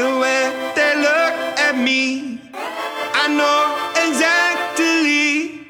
the way they look at me. I know exactly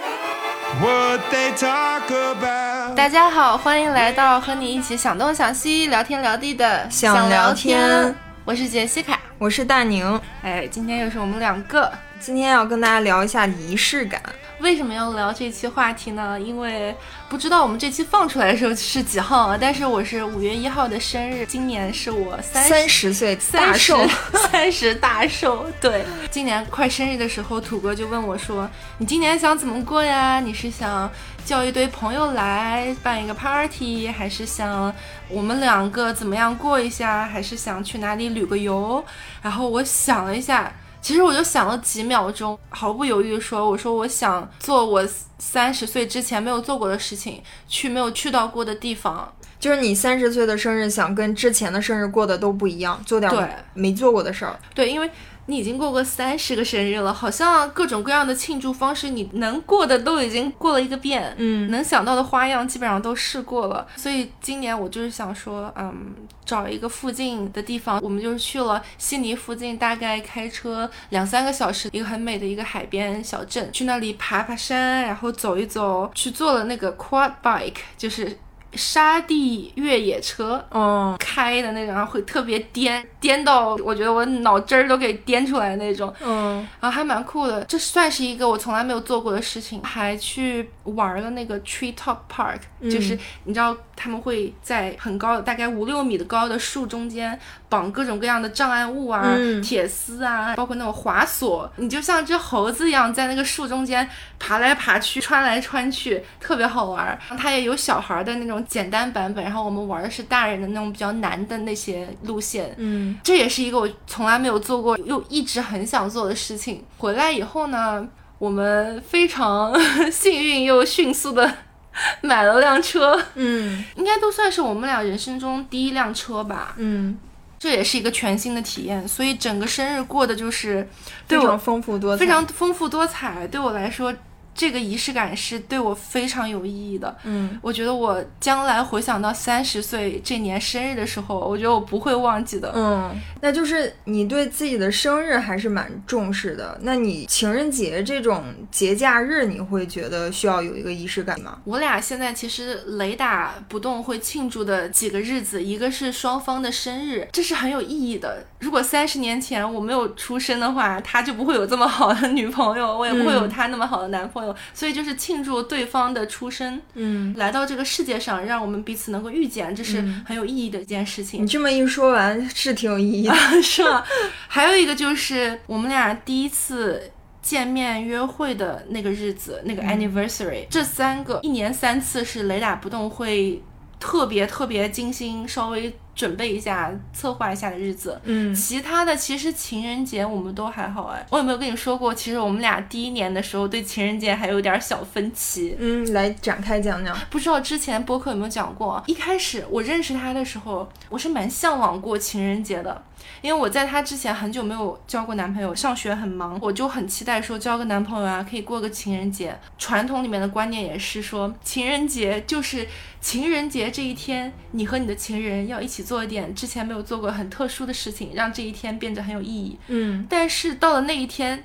what they talk about. 大家好，欢迎来到和你一起想东想西、聊天聊地的想聊聊天我是杰西卡。我是大宁，哎，今天又是我们两个。今天要跟大家聊一下仪式感。为什么要聊这期话题呢？因为不知道我们这期放出来的时候是几号啊？但是我是五月一号的生日，今年是我三三十岁大三十寿，三十大寿。对，今年快生日的时候，土哥就问我说：“你今年想怎么过呀？你是想叫一堆朋友来办一个 party，还是想我们两个怎么样过一下，还是想去哪里旅个游？”然后我想了一下。其实我就想了几秒钟，毫不犹豫地说：“我说我想做我三十岁之前没有做过的事情，去没有去到过的地方。就是你三十岁的生日，想跟之前的生日过的都不一样，做点对没做过的事儿。对，因为你已经过过三十个生日了，好像各种各样的庆祝方式你能过的都已经过了一个遍，嗯。能想到的花样基本上都试过了。所以今年我就是想说，嗯，找一个附近的地方，我们就是去了悉尼附近，大概开车两三个小时，一个很美的一个海边小镇，去那里爬爬山，然后走一走，去坐了那个 quad bike，就是沙地越野车，嗯，开的那种，然后会特别颠，颠到我觉得我脑汁儿都给颠出来那种，嗯，然后还蛮酷的。这算是一个我从来没有做过的事情，还去玩了那个 Tree Top Park，、就是你知道他们会在很高的，大概五六米的高的树中间绑各种各样的障碍物啊、嗯铁丝啊，包括那种滑索，你就像只猴子一样在那个树中间爬来爬去、穿来穿去，特别好玩儿。它也有小孩儿的那种简单版本，然后我们玩的是大人的那种比较难的那些路线。嗯，这也是一个我从来没有做过又一直很想做的事情。回来以后呢，我们非常 幸运又迅速的 买了辆车，嗯，应该都算是我们俩人生中第一辆车吧。嗯，这也是一个全新的体验，所以整个生日过的就是非常丰富多彩，非常丰富多彩。对我来说，这个仪式感是对我非常有意义的。嗯，我觉得我将来回想到三十岁这年生日的时候，我觉得我不会忘记的。嗯，那就是你对自己的生日还是蛮重视的。那你情人节这种节假日，你会觉得需要有一个仪式感吗？我俩现在其实雷打不动会庆祝的几个日子，一个是双方的生日，这是很有意义的。如果三十年前我没有出生的话，他就不会有这么好的女朋友，我也不会有他那么好的男朋友。所以就是庆祝对方的出生，嗯，来到这个世界上，让我们彼此能够遇见，这是很有意义的一件事情你。这么一说完，是挺有意义的。是吧？还有一个就是我们俩第一次见面约会的那个日子，那个 anniversary，、这三个一年三次是雷打不动会特别特别精心稍微准备一下、策划一下的日子。嗯其他的其实情人节我们都还好哎，我有没有跟你说过？其实我们俩第一年的时候对情人节还有点小分歧。嗯，来展开讲讲。不知道之前播客有没有讲过？一开始我认识他的时候，我是蛮向往过情人节的，因为我在他之前很久没有交过男朋友，上学很忙，我就很期待说交个男朋友啊，可以过个情人节。传统里面的观念也是说，情人节就是情人节这一天，你和你的情人要一起做一点之前没有做过很特殊的事情，让这一天变得很有意义。嗯，但是到了那一天。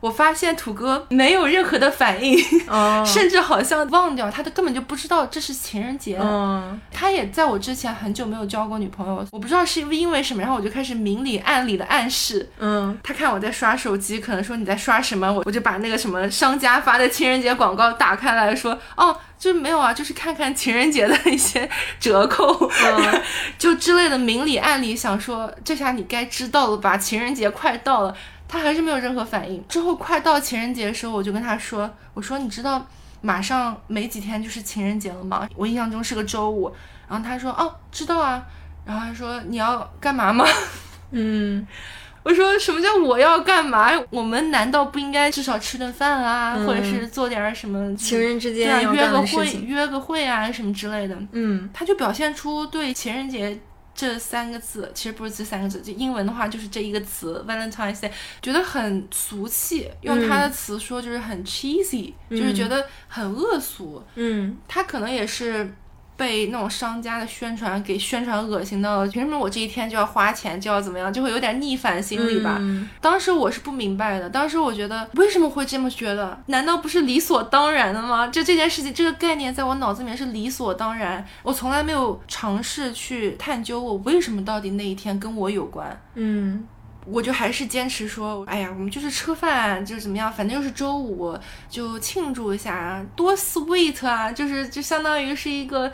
我发现土哥没有任何的反应，哦，甚至好像忘掉，他都根本就不知道这是情人节。嗯他也在我之前很久没有交过女朋友，我不知道是因为什么，然后我就开始明里暗里的暗示。嗯他看我在刷手机，可能说你在刷什么，我我就把那个什么商家发的情人节广告打开来说，哦，就没有啊，就是看看情人节的一些折扣，嗯 就之类的明里暗里想说，这下你该知道了吧，情人节快到了。他还是没有任何反应。之后快到情人节的时候，我就跟他说：“我说你知道马上没几天就是情人节了吗？我印象中是个周五。”然后他说：“哦，知道啊。”然后他说：“你要干嘛吗？” 嗯我说什么叫我要干嘛？我们难道不应该至少吃顿饭啊，嗯或者是做点儿什么情人之间约个会。约个会啊什么之类的？嗯他就表现出对情人节这三个字，其实不是这三个字，就英文的话就是这一个词 Valentine's Day，觉得很俗气。用他的词说就是很 cheesy，、就是觉得很恶俗。嗯他可能也是被那种商家的宣传给宣传恶心到了。凭什么我这一天就要花钱，就要怎么样，就会有点逆反心理吧？嗯当时我是不明白的，当时我觉得为什么会这么觉得？难道不是理所当然的吗？就这件事情，这个概念在我脑子里面是理所当然，我从来没有尝试去探究我为什么到底那一天跟我有关。嗯我就还是坚持说，哎呀，我们就是吃饭，就是怎么样，反正又是周五，就庆祝一下，多 sweet 啊！就是就相当于是一个，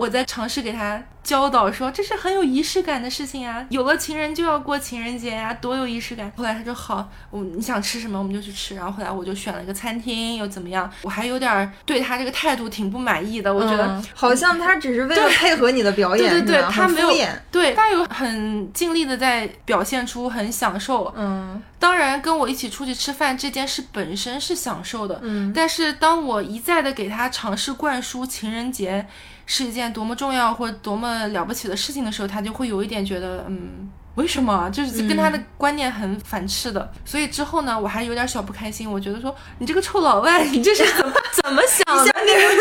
我在尝试给他教导说，这是很有仪式感的事情啊，有了情人就要过情人节呀、多有仪式感。后来他说好，我你想吃什么我们就去吃，然后后来我就选了一个餐厅，又怎么样？我还有点儿对他这个态度挺不满意的，我觉得。嗯好像他只是为了配合你的表演，对对对他没有。对他有很尽力的在表现出很享受，嗯当然，跟我一起出去吃饭这件事本身是享受的，嗯但是当我一再的给他尝试灌输情人节是一件多么重要或多么了不起的事情的时候，他就会有一点觉得，嗯，为什么？就是跟他的观念很反斥的。所以之后呢，我还有点小不开心，我觉得说，你这个臭老外，你这是怎么怎么想的？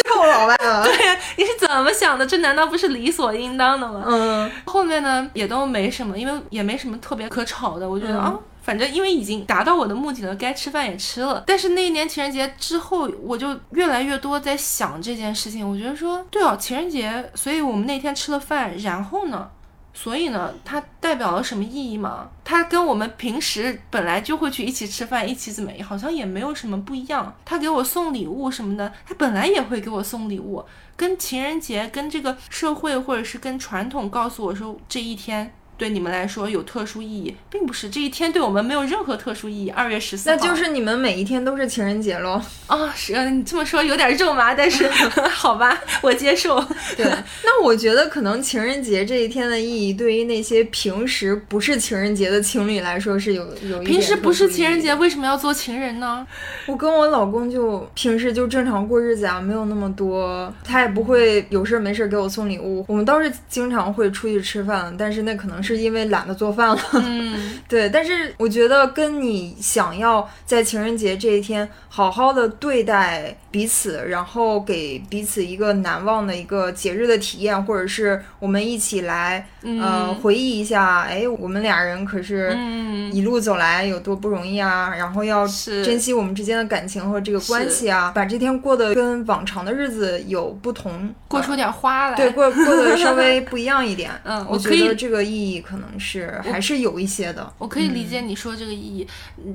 臭老外了。对呀，你是怎么想的？这难道不是理所应当的吗？嗯后面呢也都没什么，因为也没什么特别可吵的。我觉得、嗯啊，反正因为已经达到我的目的了，该吃饭也吃了。但是那一年情人节之后，我就越来越多在想这件事情。我觉得说，对哦，情人节，所以我们那天吃了饭，然后呢？所以呢，它代表了什么意义吗？它跟我们平时本来就会去一起吃饭，一起怎么样，好像也没有什么不一样。他给我送礼物什么的，他本来也会给我送礼物，跟情人节、跟这个社会或者是跟传统告诉我说这一天对你们来说有特殊意义，并不是这一天对我们没有任何特殊意义。二月十四号，那就是你们每一天都是情人节喽。啊，是呃你这么说有点肉麻，但是 好吧，我接受。对，那我觉得可能情人节这一天的意义，对于那些平时不是情人节的情侣来说是有有平时不是情人节，为什么要做情人呢？我跟我老公就平时就正常过日子啊，没有那么多，他也不会有事儿没事儿给我送礼物。我们倒是经常会出去吃饭，但是那可能是因为懒得做饭了。嗯，对，但是我觉得跟你想要在情人节这一天好好的对待彼此，然后给彼此一个难忘的一个节日的体验，或者是我们一起来呃嗯回忆一下，哎，我们俩人可是嗯一路走来有多不容易啊，然后要珍惜我们之间的感情和这个关系啊，把这天过得跟往常的日子有不同，过出点花来。对过过得稍微 不一样一点。嗯我觉得这个意义可能是还是有一些的。我可以理解你说这个意义。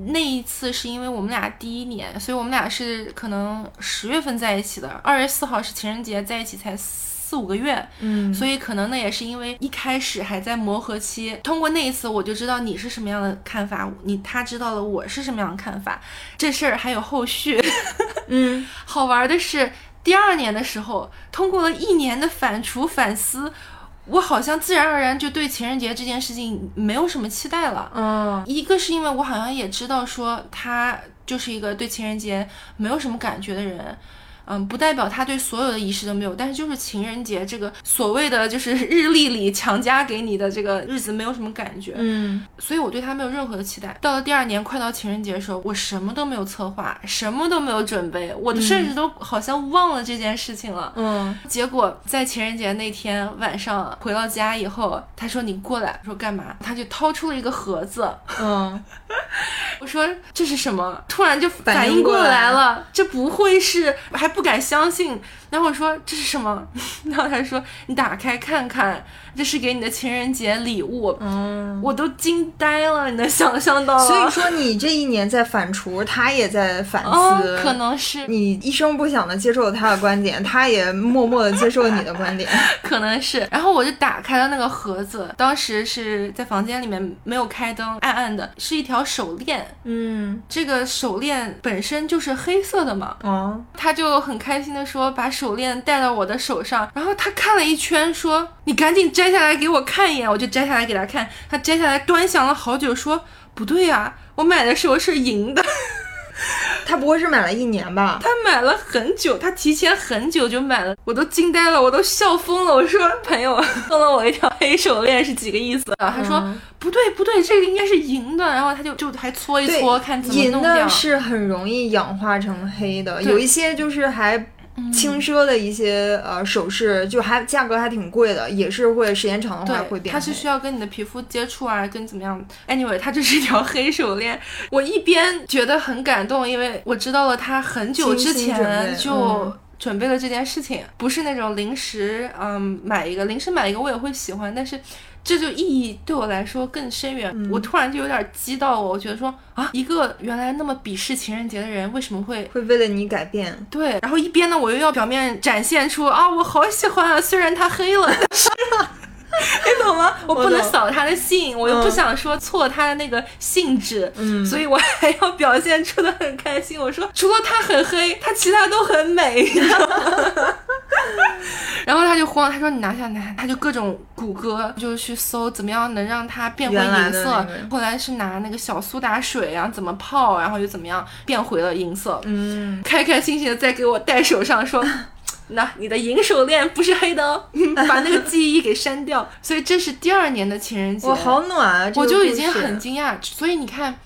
那一次是因为我们俩第一年，所以我们俩是可能十月份在一起的，二月四号是情人节，在一起才四五个月，嗯所以可能那也是因为一开始还在磨合期。通过那一次，我就知道你是什么样的看法，你他知道了我是什么样的看法。这事儿还有后续。嗯 好玩的是，第二年的时候，通过了一年的反刍反思，我好像自然而然就对情人节这件事情没有什么期待了。嗯一个是因为我好像也知道说他就是一个对情人节没有什么感觉的人。嗯，不代表他对所有的仪式都没有，但是就是情人节这个所谓的就是 日历里强加给你的这个日子没有什么感觉，嗯所以我对他没有任何的期待。到了第二年，快到情人节的时候，我什么都没有策划，什么都没有准备，我甚至都好像忘了这件事情了。嗯结果在情人节那天晚上回到家以后，他说你过来，我说干嘛？他就掏出了一个盒子，嗯，我说这是什么？突然就反反应过来了，这不会是还不敢相信。然后我说这是什么？然后他说你打开看看，这是给你的情人节礼物。嗯，我都惊呆了，你能想象到吗？所以说你这一年在反刍，他也在反思，哦，可能是，你一声不响的接受了他的观点，他也默默的接受了你的观点。可能是。然后我就打开了那个盒子，当时是在房间里面没有开灯，暗暗的，是一条手链。嗯，这个手链本身就是黑色的嘛，哦，他就很开心的说把手链戴到我的手上，然后他看了一圈说你赶紧摘下来给我看一眼，我就摘下来给他看，他摘下来端详了好久说不对呀、我买的时候是银的。他不会是买了一年吧？他买了很久，他提前很久就买了，我都惊呆了，我都笑疯了。我说朋友送了我一条黑手链是几个意思啊？他说、嗯不对不对，这个应该是银的。然后他就就还搓一搓，看怎么银弄掉的。是很容易氧化成黑的，有一些就是还轻奢的一些呃首饰，就还价格还挺贵的，也是会时间长的话会，变。它是需要跟你的皮肤接触啊，跟怎么样？Anyway，它就是一条黑手链。我一边觉得很感动，因为我知道了他很久之前就嗯准备了这件事情，不是那种临时嗯买一个，临时买一个我也会喜欢，但是。这就意义对我来说更深远，嗯。我突然就有点激到我，我觉得说啊，一个原来那么鄙视情人节的人，为什么会会为了你改变，对，然后一边呢，我又要表面展现出啊，我好喜欢啊，虽然他黑了，但 是 你懂吗？我不能扫他的兴，我又不嗯想说错他的那个性质，嗯所以我还要表现出的很开心。我说除了他很黑，他其他都很美。然后他就慌，他说你拿下拿，他就各种谷歌，就去搜怎么样能让它变回银色的那个。后来是拿那个小苏打水，然后怎么泡，然后又怎么样变回了银色。嗯，开开心心的再给我戴手上，说：“那你的银手链不是黑的哦，把那个记忆给删掉。”所以这是第二年的情人节，我好暖啊！这我就已经很惊讶。所以你看，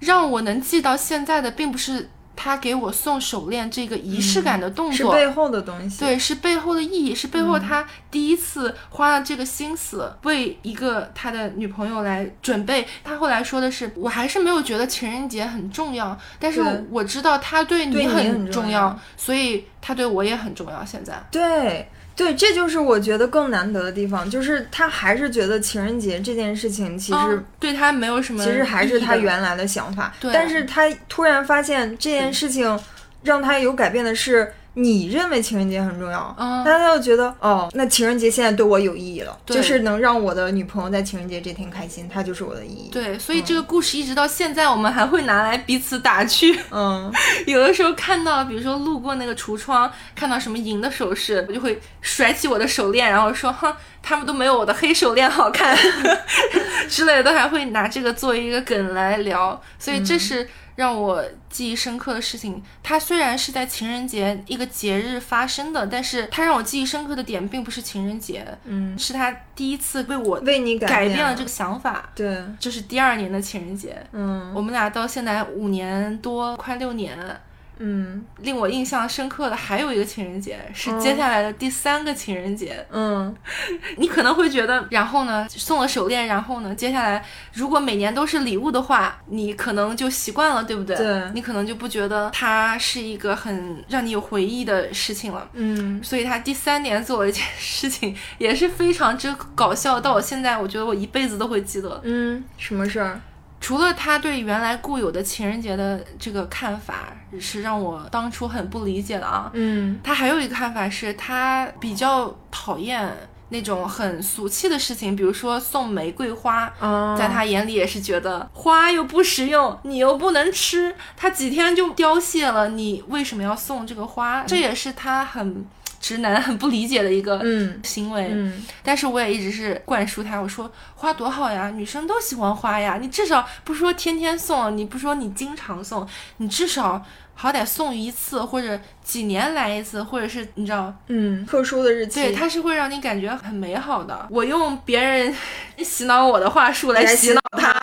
让我能记到现在的，并不是他给我送手链这个仪式感的动作，是背后的东西。对，是背后的意义，是背后他第一次花了这个心思为一个他的女朋友来准备。他后来说的是，我还是没有觉得情人节很重要，但是我知道他对对你很很重要，所以他对我也很重要。现在，对对，这就是我觉得更难得的地方，就是他还是觉得情人节这件事情其实、嗯对他没有什么其实还是他原来的想法，对但是他突然发现这件事情让他有改变的是。你认为情人节很重要，嗯但他又觉得哦，那情人节现在对我有意义了，就是能让我的女朋友在情人节这天开心，它就是我的意义。，对，所以这个故事一直到现在，我们还会拿来彼此打趣。嗯，有的时候看到，比如说路过那个橱窗，看到什么银的首饰，我就会甩起我的手链，然后说：“哼，他们都没有我的黑手链好看。”之类的，都还会拿这个作为一个梗来聊。所以这是让我记忆深刻的事情。它虽然是在情人节一个节日发生的，但是它让我记忆深刻的点并不是情人节，嗯，是他第一次为我为你改变变了这个想法。对，这是第二年的情人节，嗯我们俩到现在五年多，快六年。嗯令我印象深刻的还有一个情人节，是哦接下来的第三个情人节。嗯，你可能会觉得，然后呢，送了手链，然后呢，接下来如果每年都是礼物的话，你可能就习惯了，对不对？对你可能就不觉得它是一个很让你有回忆的事情了。嗯所以他第三年做了一件事情，也是非常之搞笑，到我现在，我觉得我一辈子都会记得。嗯，什么事儿？除了他对原来固有的情人节的这个看法是让我当初很不理解的啊，嗯他还有一个看法是，他比较讨厌那种很俗气的事情，比如说送玫瑰花。哦，在他眼里也是觉得花又不实用，你又不能吃，它几天就凋谢了，你为什么要送这个花？这也是他很直男很不理解的一个嗯行为。嗯但是我也一直是灌输他，我说花多好呀，女生都喜欢花呀，你至少不说天天送，你不说你经常送，你至少好歹送一次或者几年来一次，或者是你知道，嗯，特殊的日期，对，它是会让你感觉很美好的。我用别人洗脑我的话术来洗脑他，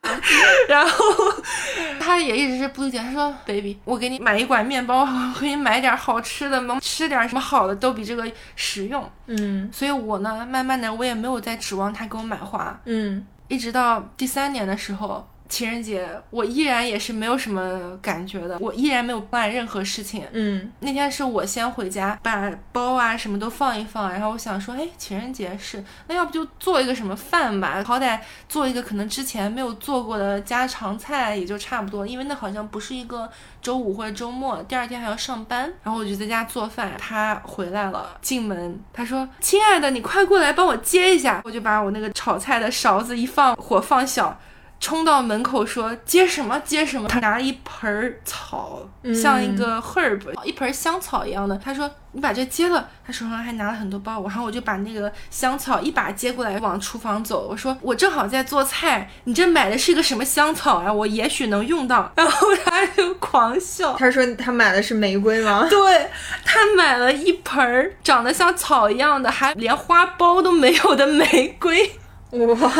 然后 他也一直是不理解，他说：“baby，我给你买一管面包，我给你买点好吃的，能吃点什么好的都比这个实用。”嗯。所以我呢，慢慢的我也没有再指望他给我买花，嗯。一直到第三年的时候，情人节，我依然也是没有什么感觉的，我依然没有办任何事情。嗯那天是我先回家，把包啊什么都放一放，然后我想说，哎，情人节是，那要不就做一个什么饭吧，好歹做一个可能之前没有做过的家常菜也就差不多，因为那好像不是一个周五或者周末，第二天还要上班，然后我就在家做饭。他回来了，进门，他说：“亲爱的，你快过来帮我接一下。”我就把我那个炒菜的勺子一放，火放小。冲到门口说接什么接什么，他拿了一盆儿草，嗯像一个 herb，一盆香草一样的。他说你把这接了，他手上还拿了很多包，然后我就把那个香草一把接过来往厨房走。我说我正好在做菜，你这买的是个什么香草啊？我也许能用到。然后他就狂笑。他说他买的是玫瑰吗？对他买了一盆儿长得像草一样的，还连花苞都没有的玫瑰。哇，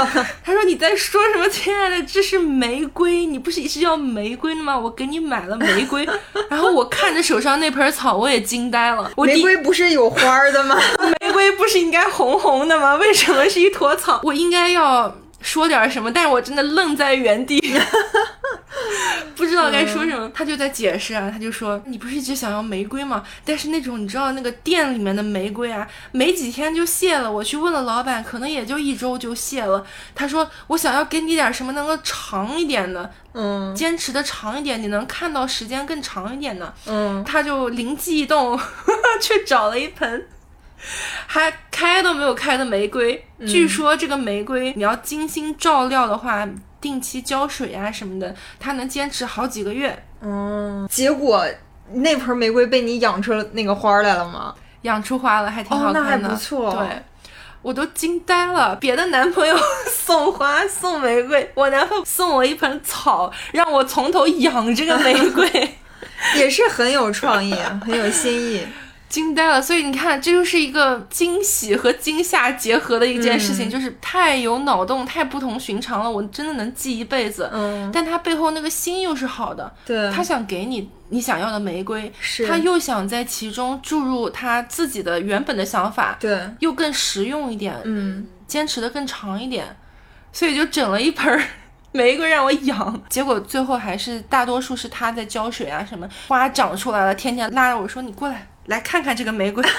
他说你在说什么？亲爱的，这是玫瑰，你不是一直要玫瑰的吗？我给你买了玫瑰。然后我看着手上那盆草，我也惊呆了。我第玫瑰不是有花儿的吗？玫瑰不是应该红红的吗？为什么是一坨草？我应该要说点什么，但是我真的愣在原地，不知道该说什么。他就在解释啊，他就说你不是一直想要玫瑰吗？但是那种你知道那个店里面的玫瑰啊，没几天就谢了。我去问了老板，可能也就一周就谢了。他说我想要给你点什么能够长一点的，嗯坚持的长一点，你能看到时间更长一点的。嗯，他就灵机一动，去找了一盆还开都没有开的玫瑰。据说这个玫瑰你要精心照料的话，定期浇水啊什么的，它能坚持好几个月。嗯，结果那盆玫瑰被你养出那个花儿来了吗？养出花了，还挺好哦，那看的。还不错。对，我都惊呆了。别的男朋友 送花送玫瑰，我男朋友送我一盆草，让我从头养这个玫瑰。也是很有创意，很有新意。惊呆了，所以你看，这就是一个惊喜和惊吓结合的一件事情，嗯。就是太有脑洞，太不同寻常了，我真的能记一辈子。嗯，但他背后那个心又是好的，对，他想给你你想要的玫瑰，是。他又想在其中注入他自己的原本的想法，对，又更实用一点，嗯，坚持的更长一点，所以就整了一盆儿玫瑰让我养，结果最后还是大多数是他在浇水啊什么，花长出来了，天天拉着我说你过来来看看这个玫瑰，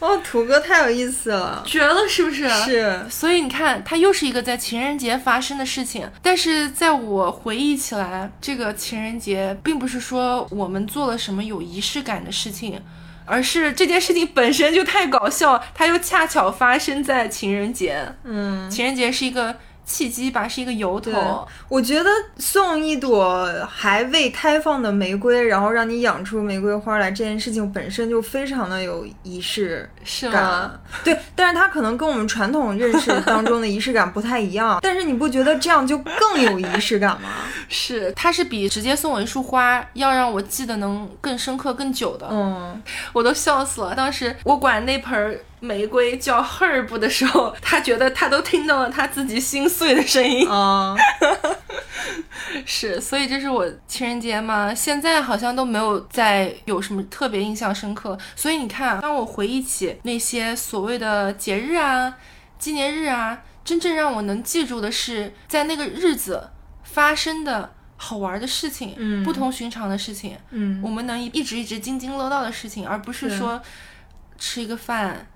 哦，土哥太有意思了，绝了是不是？。是，所以你看，它又是一个在情人节发生的事情，但是在我回忆起来，这个情人节并不是说我们做了什么有仪式感的事情，而是这件事情本身就太搞笑，它又恰巧发生在情人节。嗯。情人节是一个契机吧，是一个由头。，我觉得送一朵还未开放的玫瑰，然后让你养出玫瑰花来，这件事情本身就非常的有仪式？感。对，但是它可能跟我们传统认识当中的仪式感不太一样。但是你不觉得这样就更有仪式感吗？是，它是比直接送我一束花要让我记得能更深刻、更久的。嗯，我都笑死了。当时我管那盆儿玫瑰叫 herb 的时候，他觉得他都听到了他自己心碎的声音。啊、是，所以这是我情人节嘛，现在好像都没有再有什么特别印象深刻。所以你看，当我回忆起那些所谓的节日啊、纪念日啊，真正让我能记住的是在那个日子发生的好玩的事情，嗯不同寻常的事情。嗯我们能一直一直津津乐道的事情，而不是是说吃一个饭，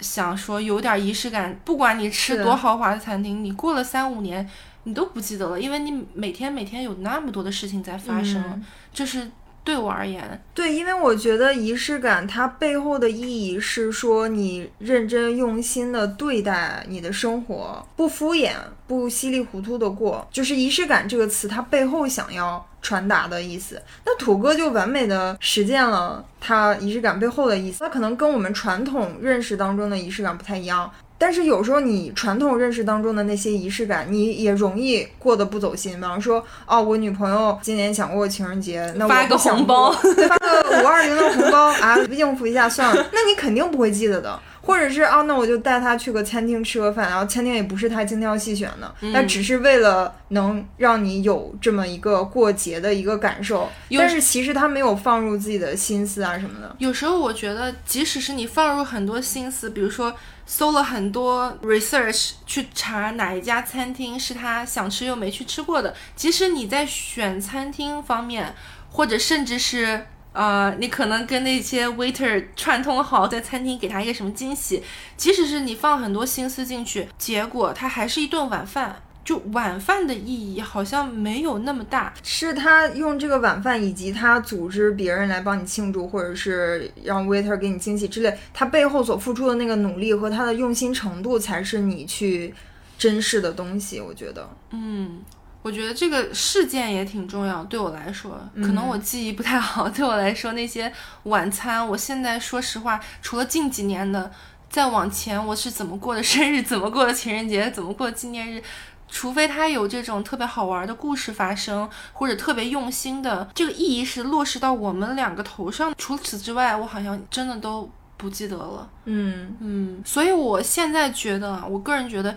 想说有点仪式感。不管你吃多豪华的餐厅，你过了三五年，你都不记得了，因为你每天每天有那么多的事情在发生。嗯这是对我而言，对，因为我觉得仪式感它背后的意义是说你认真用心的对待你的生活，不敷衍，不稀里糊涂的过，就是仪式感这个词它背后想要传达的意思。那土哥就完美的实践了它仪式感背后的意思，那可能跟我们传统认识当中的仪式感不太一样。但是有时候你传统认识当中的那些仪式感，你也容易过得不走心。比方说，哦，我女朋友今年想过情人节，那我发个红包，发个五二零的红包啊，应付一下算了。那你肯定不会记得的。或者是啊，那我就带他去个餐厅吃个饭，然后餐厅也不是他精挑细选的，嗯那、只是为了能让你有这么一个过节的一个感受。但是其实他没有放入自己的心思啊什么的。有时候我觉得，即使是你放入很多心思，比如说搜了很多 research 去查哪一家餐厅是他想吃又没去吃过的，即使你在选餐厅方面，或者甚至是呃，你可能跟那些 waiter 串通好，在餐厅给他一个什么惊喜，即使是你放很多心思进去，结果他还是一顿晚饭。就晚饭的意义好像没有那么大，是他用这个晚饭，以及他组织别人来帮你庆祝，或者是让 waiter 给你惊喜之类，他背后所付出的那个努力和他的用心程度，才是你去珍视的东西。我觉得，嗯，我觉得这个事件也挺重要，对我来说，可能我记忆不太好。对我来说，那些晚餐，我现在说实话，除了近几年的，再往前我是怎么过的生日，怎么过的情人节，怎么过的纪念日。除非他有这种特别好玩的故事发生，或者特别用心的这个意义是落实到我们两个头上。除此之外，我好像真的都不记得了。嗯嗯，所以我现在觉得啊，我个人觉得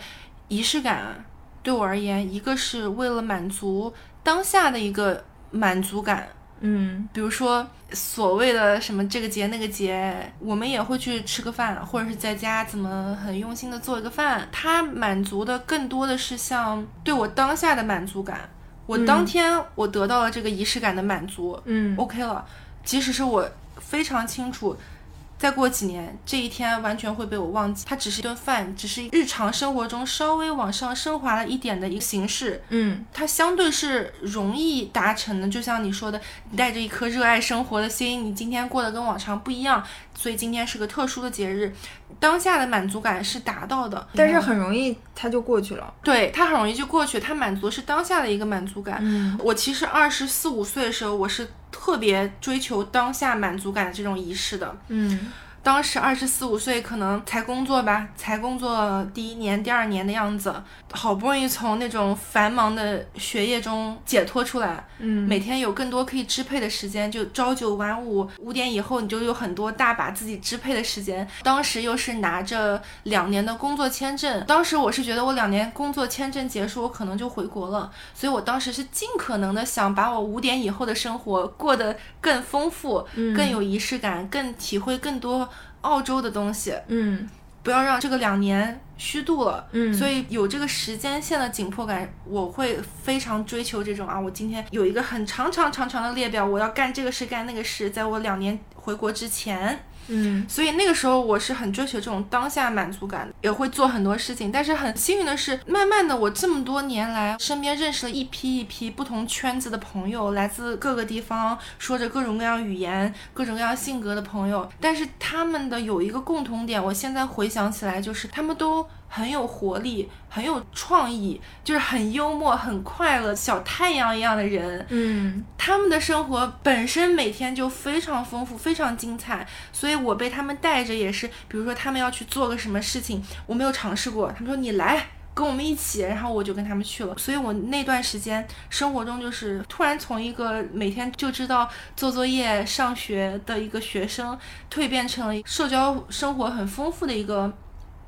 仪式感啊对我而言，一个是为了满足当下的一个满足感，嗯比如说所谓的什么这个节那个节，我们也会去吃个饭，或者是在家怎么很用心的做一个饭。它满足的更多的是像对我当下的满足感。我当天我得到了这个仪式感的满足、嗯 o k 了。即使是我非常清楚，再过几年这一天完全会被我忘记，它只是一顿饭，只是日常生活中稍微往上升华了一点的一个形式。嗯它相对是容易达成的，就像你说的，你带着一颗热爱生活的心，你今天过得跟往常不一样，所以今天是个特殊的节日，当下的满足感是达到的，但是很容易它就过去了。对它很容易就过去，它满足是当下的一个满足感。嗯我其实二十四五岁的时候，我是特别追求当下满足感的这种仪式的。嗯当时二十四五岁，可能才工作吧，才工作第一年、第二年的样子，好不容易从那种繁忙的学业中解脱出来，嗯每天有更多可以支配的时间，就朝九晚五，五点以后你就有很多大把自己支配的时间。当时又是拿着两年的工作签证，当时我是觉得我两年工作签证结束，我可能就回国了，所以我当时是尽可能的想把我五点以后的生活过得更丰富、更有仪式感，更体会更多澳洲的东西。嗯不要让这个两年虚度了。嗯所以有这个时间线的紧迫感，我会非常追求这种啊，我今天有一个很长长长长的列表，我要干这个事干那个事，在我两年回国之前。嗯所以那个时候我是很追求这种当下满足感，也会做很多事情。但是很幸运的是，慢慢的我这么多年来，身边认识了一批一批不同圈子的朋友，来自各个地方，说着各种各样语言、各种各样性格的朋友。但是他们的有一个共同点，我现在回想起来，就是他们都很有活力，很有创意，就是很幽默、很快乐，小太阳一样的人。嗯他们的生活本身每天就非常丰富，非常精彩，所以我被他们带着也是，比如说他们要去做个什么事情，我没有尝试过，他们说你来。跟我们一起，然后我就跟他们去了，所以我那段时间生活中就是突然从一个每天就知道做作业、上学的一个学生，蜕变成了社交生活很丰富的一个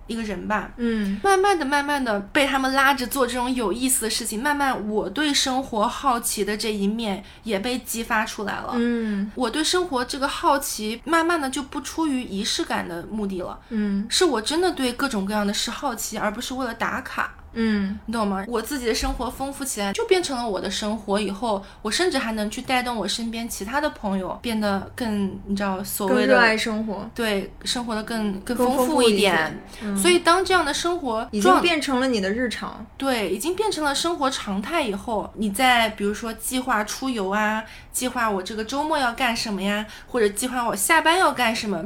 一个人吧。嗯慢慢的、慢慢的被他们拉着做这种有意思的事情，慢慢我对生活好奇的这一面也被激发出来了。嗯我对生活这个好奇，慢慢的就不出于仪式感的目的了，嗯是我真的对各种各样的事好奇，而不是为了打卡。嗯你懂吗？我自己的生活丰富起来，就变成了我的生活。以后我甚至还能去带动我身边其他的朋友，变得更，你知道所谓的热爱生活，对生活的更更更丰富一点点。嗯所以当这样的生活已经变成了你的日常。对，已经变成了生活常态以后，你在比如说计划出游啊，计划我这个周末要干什么呀，或者计划我下班要干什么，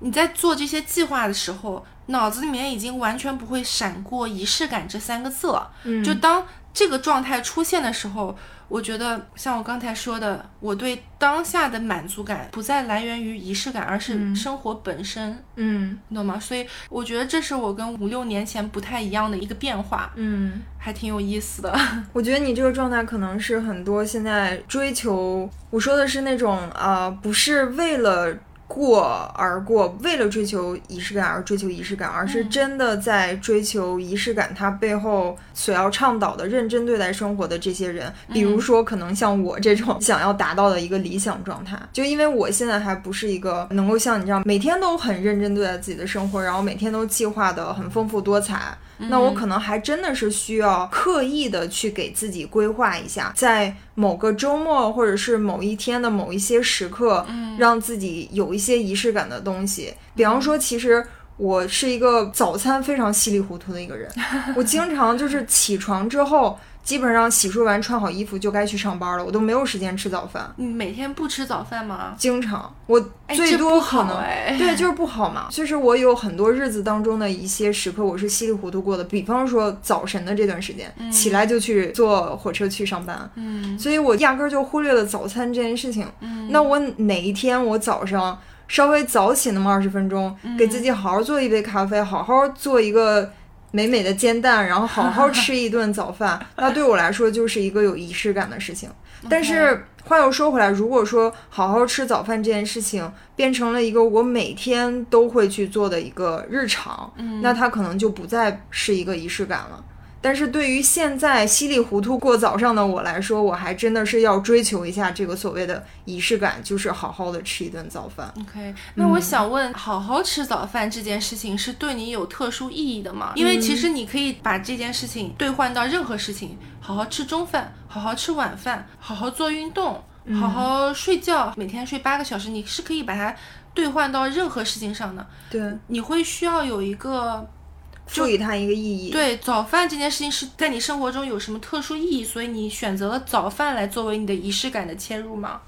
你在做这些计划的时候，脑子里面已经完全不会闪过仪式感这三个字了。嗯就当这个状态出现的时候，我觉得像我刚才说的，我对当下的满足感不再来源于仪式感，而是生活本身。嗯你懂吗？所以我觉得这是我跟五六年前不太一样的一个变化，嗯，还挺有意思的。我觉得你这个状态可能是很多现在追求，我说的是那种啊、呃不是为了。过而过，为了追求仪式感而追求仪式感，而是真的在追求仪式感，它背后所要倡导的认真对待生活的这些人，比如说可能像我这种想要达到的一个理想状态，就因为我现在还不是一个能够像你这样每天都很认真对待自己的生活，然后每天都计划的很丰富多彩，那我可能还真的是需要刻意的去给自己规划一下，在某个周末或者是某一天的某一些时刻，让自己有一些仪式感的东西。比方说，其实。我是一个早餐非常稀里糊涂的一个人，我经常就是起床之后，基本上洗漱完穿好衣服就该去上班了，我都没有时间吃早饭。你每天不吃早饭吗？经常，我哎最多好可能、哎 对，就是不好嘛。就是我有很多日子当中的一些时刻，我是稀里糊涂过的。比方说早晨的这段时间，起来就去坐火车去上班，嗯所以我压根儿就忽略了早餐这件事情。那我哪一天我早上稍微早起那么二十分钟，给自己好好做一杯咖啡，好好做一个。美美的煎蛋，然后好好吃一顿早饭，那对我来说就是一个有仪式感的事情。但是话又说回来，如果说好好吃早饭这件事情变成了一个我每天都会去做的一个日常，嗯，那它可能就不再是一个仪式感了。但是对于现在稀里糊涂过早上的我来说，我还真的是要追求一下这个所谓的仪式感，就是好好的吃一顿早饭。OK，那我想问，好好吃早饭这件事情是对你有特殊意义的吗？因为其实你可以把这件事情兑换到任何事情，好好吃中饭，好好吃晚饭，好好做运动，好好睡觉，每天睡八个小时，你是可以把它兑换到任何事情上的。对，你会需要有一个赋予它一个意义。，对早饭这件事情是在你生活中有什么特殊意义，所以你选择了早饭来作为你的仪式感的切入吗？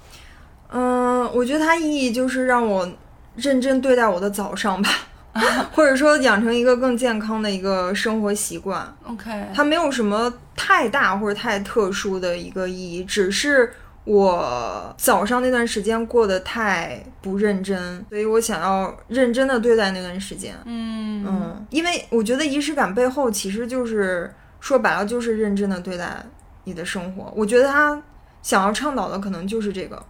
嗯，我觉得它意义就是让我认真对待我的早上吧，或者说养成一个更健康的一个生活习惯。OK，它没有什么太大或者太特殊的一个意义，只是我早上那段时间过得太不认真，所以我想要认真的对待那段时间。嗯嗯，因为我觉得仪式感背后其实就是说白了就是认真的对待你的生活。我觉得他想要倡导的可能就是这个，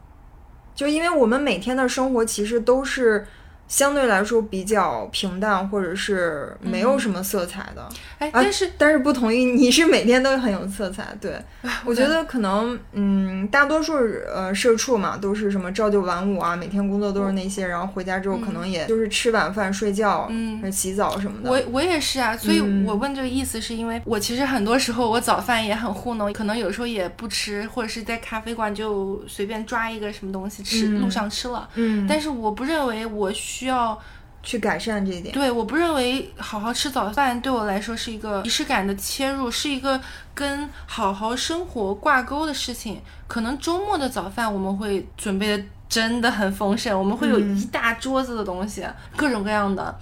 就因为我们每天的生活其实都是相对来说比较平淡，或者是没有什么色彩的。哎，啊但是但是不同意你是每天都很有色彩，对我觉得可能嗯，大多数呃社畜嘛都是什么朝九晚五啊，每天工作都是那些，然后回家之后可能也就是吃晚饭、睡觉、嗯呃洗澡什么的。我我也是啊，所以嗯我问这个意思是因为我其实很多时候我早饭也很糊弄，可能有时候也不吃，或者是在咖啡馆就随便抓一个什么东西吃，嗯路上吃了。嗯，但是我不认为我需要，去改善这一点。对，我不认为好好吃早饭对我来说是一个仪式感的切入，是一个跟好好生活挂钩的事情。可能周末的早饭我们会准备的真的很丰盛，我们会有嗯一大桌子的东西，各种各样的。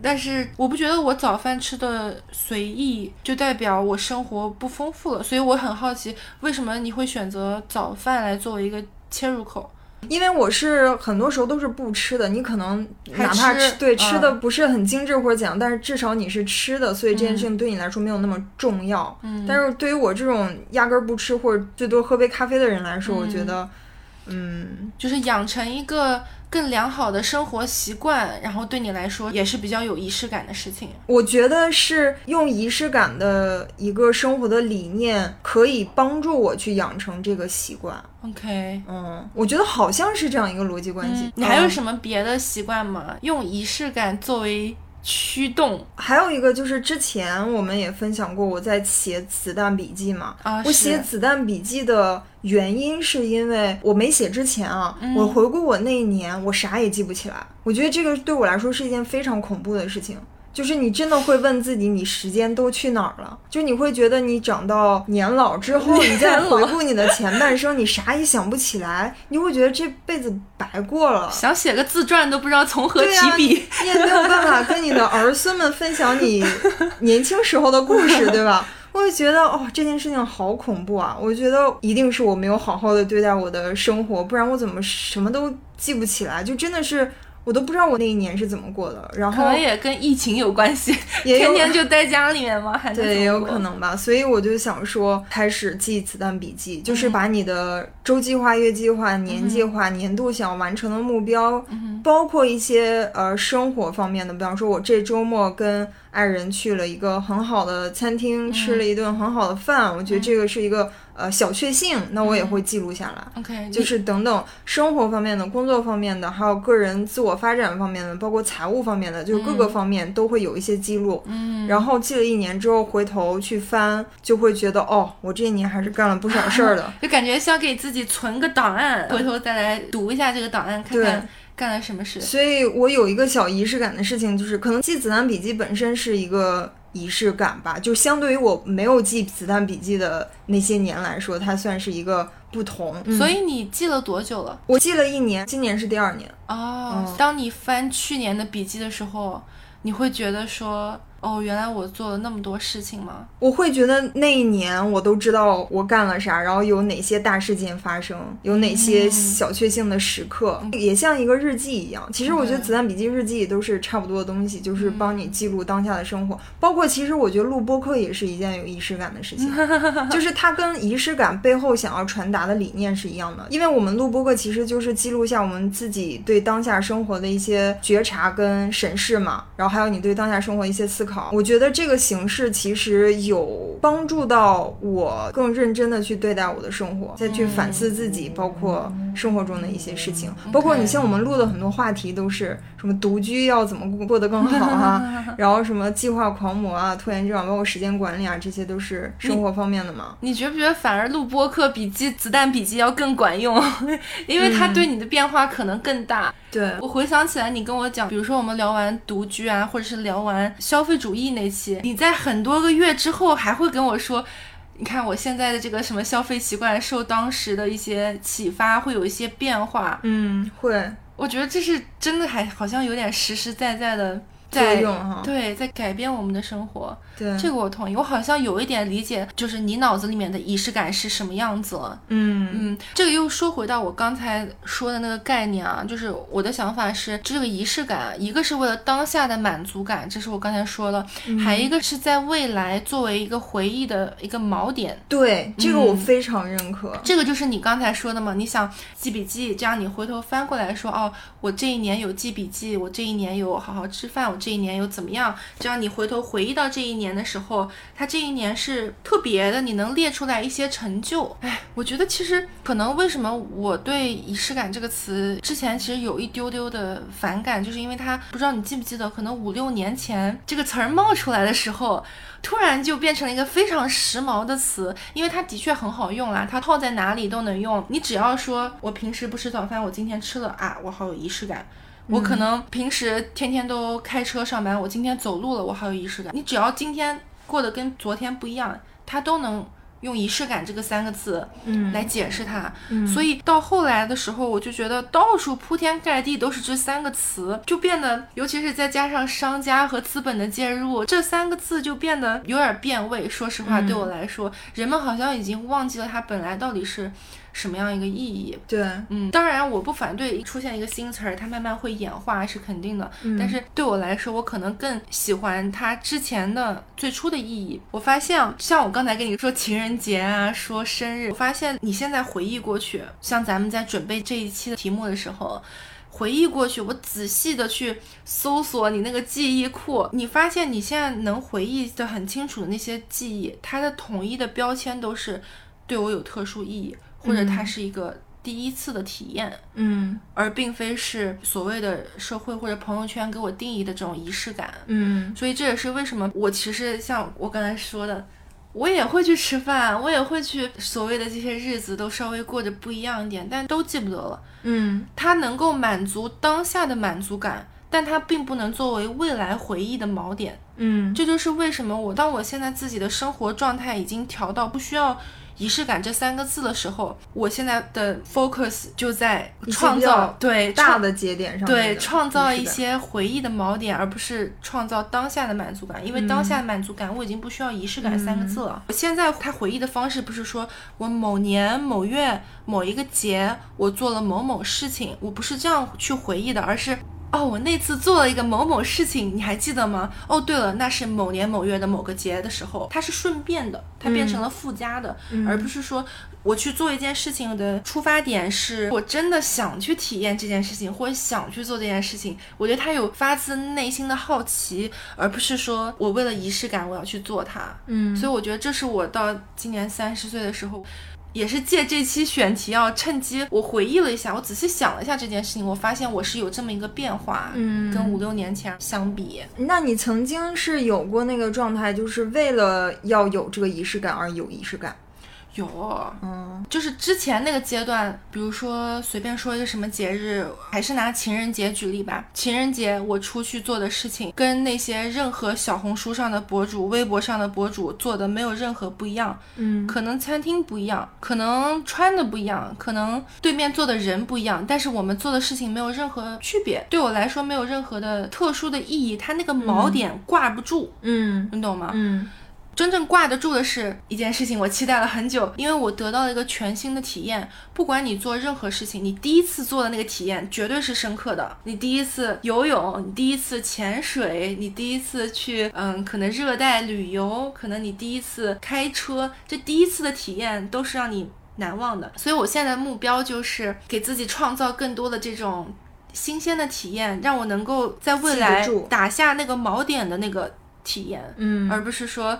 但是我不觉得我早饭吃的随意就代表我生活不丰富了，所以我很好奇，为什么你会选择早饭来作为一个切入口？因为我是很多时候都是不吃的，你可能哪怕吃嗯对吃的不是很精致或者怎样，但是至少你是吃的，所以这件事情对你来说没有那么重要。嗯。但是对于我这种压根儿不吃或者最多喝杯咖啡的人来说，我觉得，嗯，就是养成一个更良好的生活习惯，然后对你来说也是比较有仪式感的事情。我觉得是用仪式感的一个生活的理念，可以帮助我去养成这个习惯。OK，嗯，我觉得好像是这样一个逻辑关系。嗯，你还有嗯什么别的习惯吗？用仪式感作为驱动还有一个就是之前我们也分享过，我在写子弹笔记嘛。啊，我写子弹笔记的原因是因为我没写之前啊，嗯我回顾我那一年，我啥也记不起来。我觉得这个对我来说是一件非常恐怖的事情。就是你真的会问自己，你时间都去哪儿了？就你会觉得你长到年老之后，你再回顾你的前半生，你啥也想不起来，你会觉得这辈子白过了。想写个自传都不知道从何起笔。你也没有办法跟你的儿孙们分享你 年轻时候的故事，对吧？我会觉得哦，这件事情好恐怖啊！我觉得一定是我没有好好的对待我的生活，不然我怎么什么都记不起来？就真的是我都不知道我那一年是怎么过的。然后可能也跟疫情有关系，也天天就待家里面吗？还对，也有可能吧。所以我就想说，开始记子弹笔记，就是嗯把你的周计划、月计划、年计划、年度想要完成的目标，嗯包括一些呃生活方面的，比方说我这周末跟爱人去了一个很好的餐厅，吃嗯了一顿很好的饭，我觉得这个是一个呃小确幸，那我也会记录下来。OK，就是等等生活方面的、工作方面的，还有个人自我发展方面的，包括财务方面的，就是各个方面都会有一些记录。嗯，然后记了一年之后，回头去翻，就会觉得哦，我这一年还是干了不少事儿的。就感觉像给自己存个档案，回头再来读一下这个档案，看看干了什么事。所以我有一个小仪式感的事情，就是可能记子弹笔记本身是一个仪式感吧，就相对于我没有记子弹笔记的那些年来说，它算是一个不同。所以以你记了多久了？我记了一年，今年是第二年。哦，嗯当你翻去年的笔记的时候，你会觉得说哦，原来我做了那么多事情吗？我会觉得那一年我都知道我干了啥，然后有哪些大事件发生，有哪些小确幸的时刻，也像一个日记一样。其实我觉得《子弹笔记》日记都是差不多的东西，就是帮你记录当下的生活。包括其实我觉得录播课也是一件有仪式感的事情，就是它跟仪式感背后想要传达的理念是一样的。因为我们录播课其实就是记录下我们自己对当下生活的一些觉察跟审视嘛，然后还有你对当下生活一些思考。我觉得这个形式其实有帮助到我更认真的去对待我的生活，再去反思自己，包括生活中的一些事情，包括你像我们录的很多话题都是什么独居要怎么过得更好啊，然后什么计划狂魔啊、拖延症，包括时间管理啊，这些都是生活方面的嘛。你觉不觉得反而录播客笔记、子弹笔记要更管用？因为它对你的变化可能更大。对我回想起来，你跟我讲，比如说我们聊完独居啊，或者是聊完消费主义那期，你在很多个月之后还会跟我说，你看我现在的这个什么消费习惯受当时的一些启发，会有一些变化。嗯，会，我觉得这是真的，还好像有点实实在在的作在用哈。对，在改变我们的生活。对，这个我同意，我好像有一点理解，就是你脑子里面的仪式感是什么样子了。嗯嗯，这个又说回到我刚才说的那个概念啊，就是我的想法是，这个仪式感，一个是为了当下的满足感，这是我刚才说了，还一个是在未来作为一个回忆的一个锚点。对，这个我嗯非常认可。这个就是你刚才说的嘛，你想记笔记，这样你回头翻过来说，哦，我这一年有记笔记，我这一年有好好吃饭，我这这一年又怎么样，这样你回头回忆到这一年的时候，它这一年是特别的，你能列出来一些成就。哎，我觉得其实可能为什么我对仪式感这个词之前其实有一丢丢的反感，就是因为它不知道你记不记得，可能五六年前这个词儿冒出来的时候。突然就变成了一个非常时髦的词，因为它的确很好用啦，它套在哪里都能用。你只要说我平时不吃早饭，我今天吃了啊，我好有仪式感。我可能平时天天都开车上班，我今天走路了，我好有仪式感。你只要今天过得跟昨天不一样，它都能用仪式感这个三个字嗯来解释它。所以到后来的时候，我就觉得到处铺天盖地都是这三个词，就变得，尤其是再加上商家和资本的介入，这三个字就变得有点变味。说实话，对我来说，人们好像已经忘记了它本来到底是什么样一个意义。对，嗯，当然我不反对出现一个新词儿，它慢慢会演化是肯定的。但是对我来说，我可能更喜欢它之前的最初的意义。我发现啊，像我刚才跟你说情人节啊，说生日，我发现你现在回忆过去，像咱们在准备这一期的题目的时候。回忆过去，我仔细的去搜索你那个记忆库，你发现你现在能回忆的很清楚的那些记忆，它的统一的标签都是对我有特殊意义，或者它是一个第一次的体验，嗯而并非是所谓的社会或者朋友圈给我定义的这种仪式感。嗯所以这也是为什么我其实像我刚才说的，我也会去吃饭，我也会去所谓的这些日子都稍微过得不一样一点，但都记不得了。嗯它能够满足当下的满足感，但它并不能作为未来回忆的锚点。嗯这就是为什么我当我现在自己的生活状态已经调到不需要仪式感这三个字的时候，我现在的 focus 就在创造对大的节点上对创造一些回忆的锚点，而不是创造当下的满足感。因为当嗯下的满足感我已经不需要仪式感三个字了。我现在他回忆的方式不是说我某年某月某一个节我做了某某事情，我不是这样去回忆的，而是。哦，我那次做了一个某某事情，你还记得吗？哦，对了，那是某年某月的某个节的时候，它是顺便的，它变成了附加的，而不是说我去做一件事情的出发点是我真的想去体验这件事情，或者想去做这件事情。我觉得它有发自内心的好奇，而不是说我为了仪式感我要去做它。嗯所以我觉得这是我到今年三十岁的时候。也是借这期选题啊，趁机我回忆了一下，我仔细想了一下这件事情，我发现我是有这么一个变化，嗯跟五六年前相比，那你曾经是有过那个状态，就是为了要有这个仪式感而有仪式感？有，嗯就是之前那个阶段，比如说随便说一个什么节日，还是拿情人节举例吧。情人节我出去做的事情，跟那些任何小红书上的博主、微博上的博主做的没有任何不一样。嗯可能餐厅不一样，可能穿的不一样，可能对面坐的人不一样，但是我们做的事情没有任何区别。对我来说，没有任何的特殊的意义，它那个锚点挂不住，嗯你懂吗？嗯真正挂得住的是一件事情，我期待了很久，因为我得到了一个全新的体验。不管你做任何事情，你第一次做的那个体验绝对是深刻的。你第一次游泳，你第一次潜水，你第一次去嗯，可能热带旅游，可能你第一次开车，这第一次的体验都是让你难忘的。所以我现在的目标就是给自己创造更多的这种新鲜的体验，让我能够在未来打下那个锚点的那个体验。嗯而不是说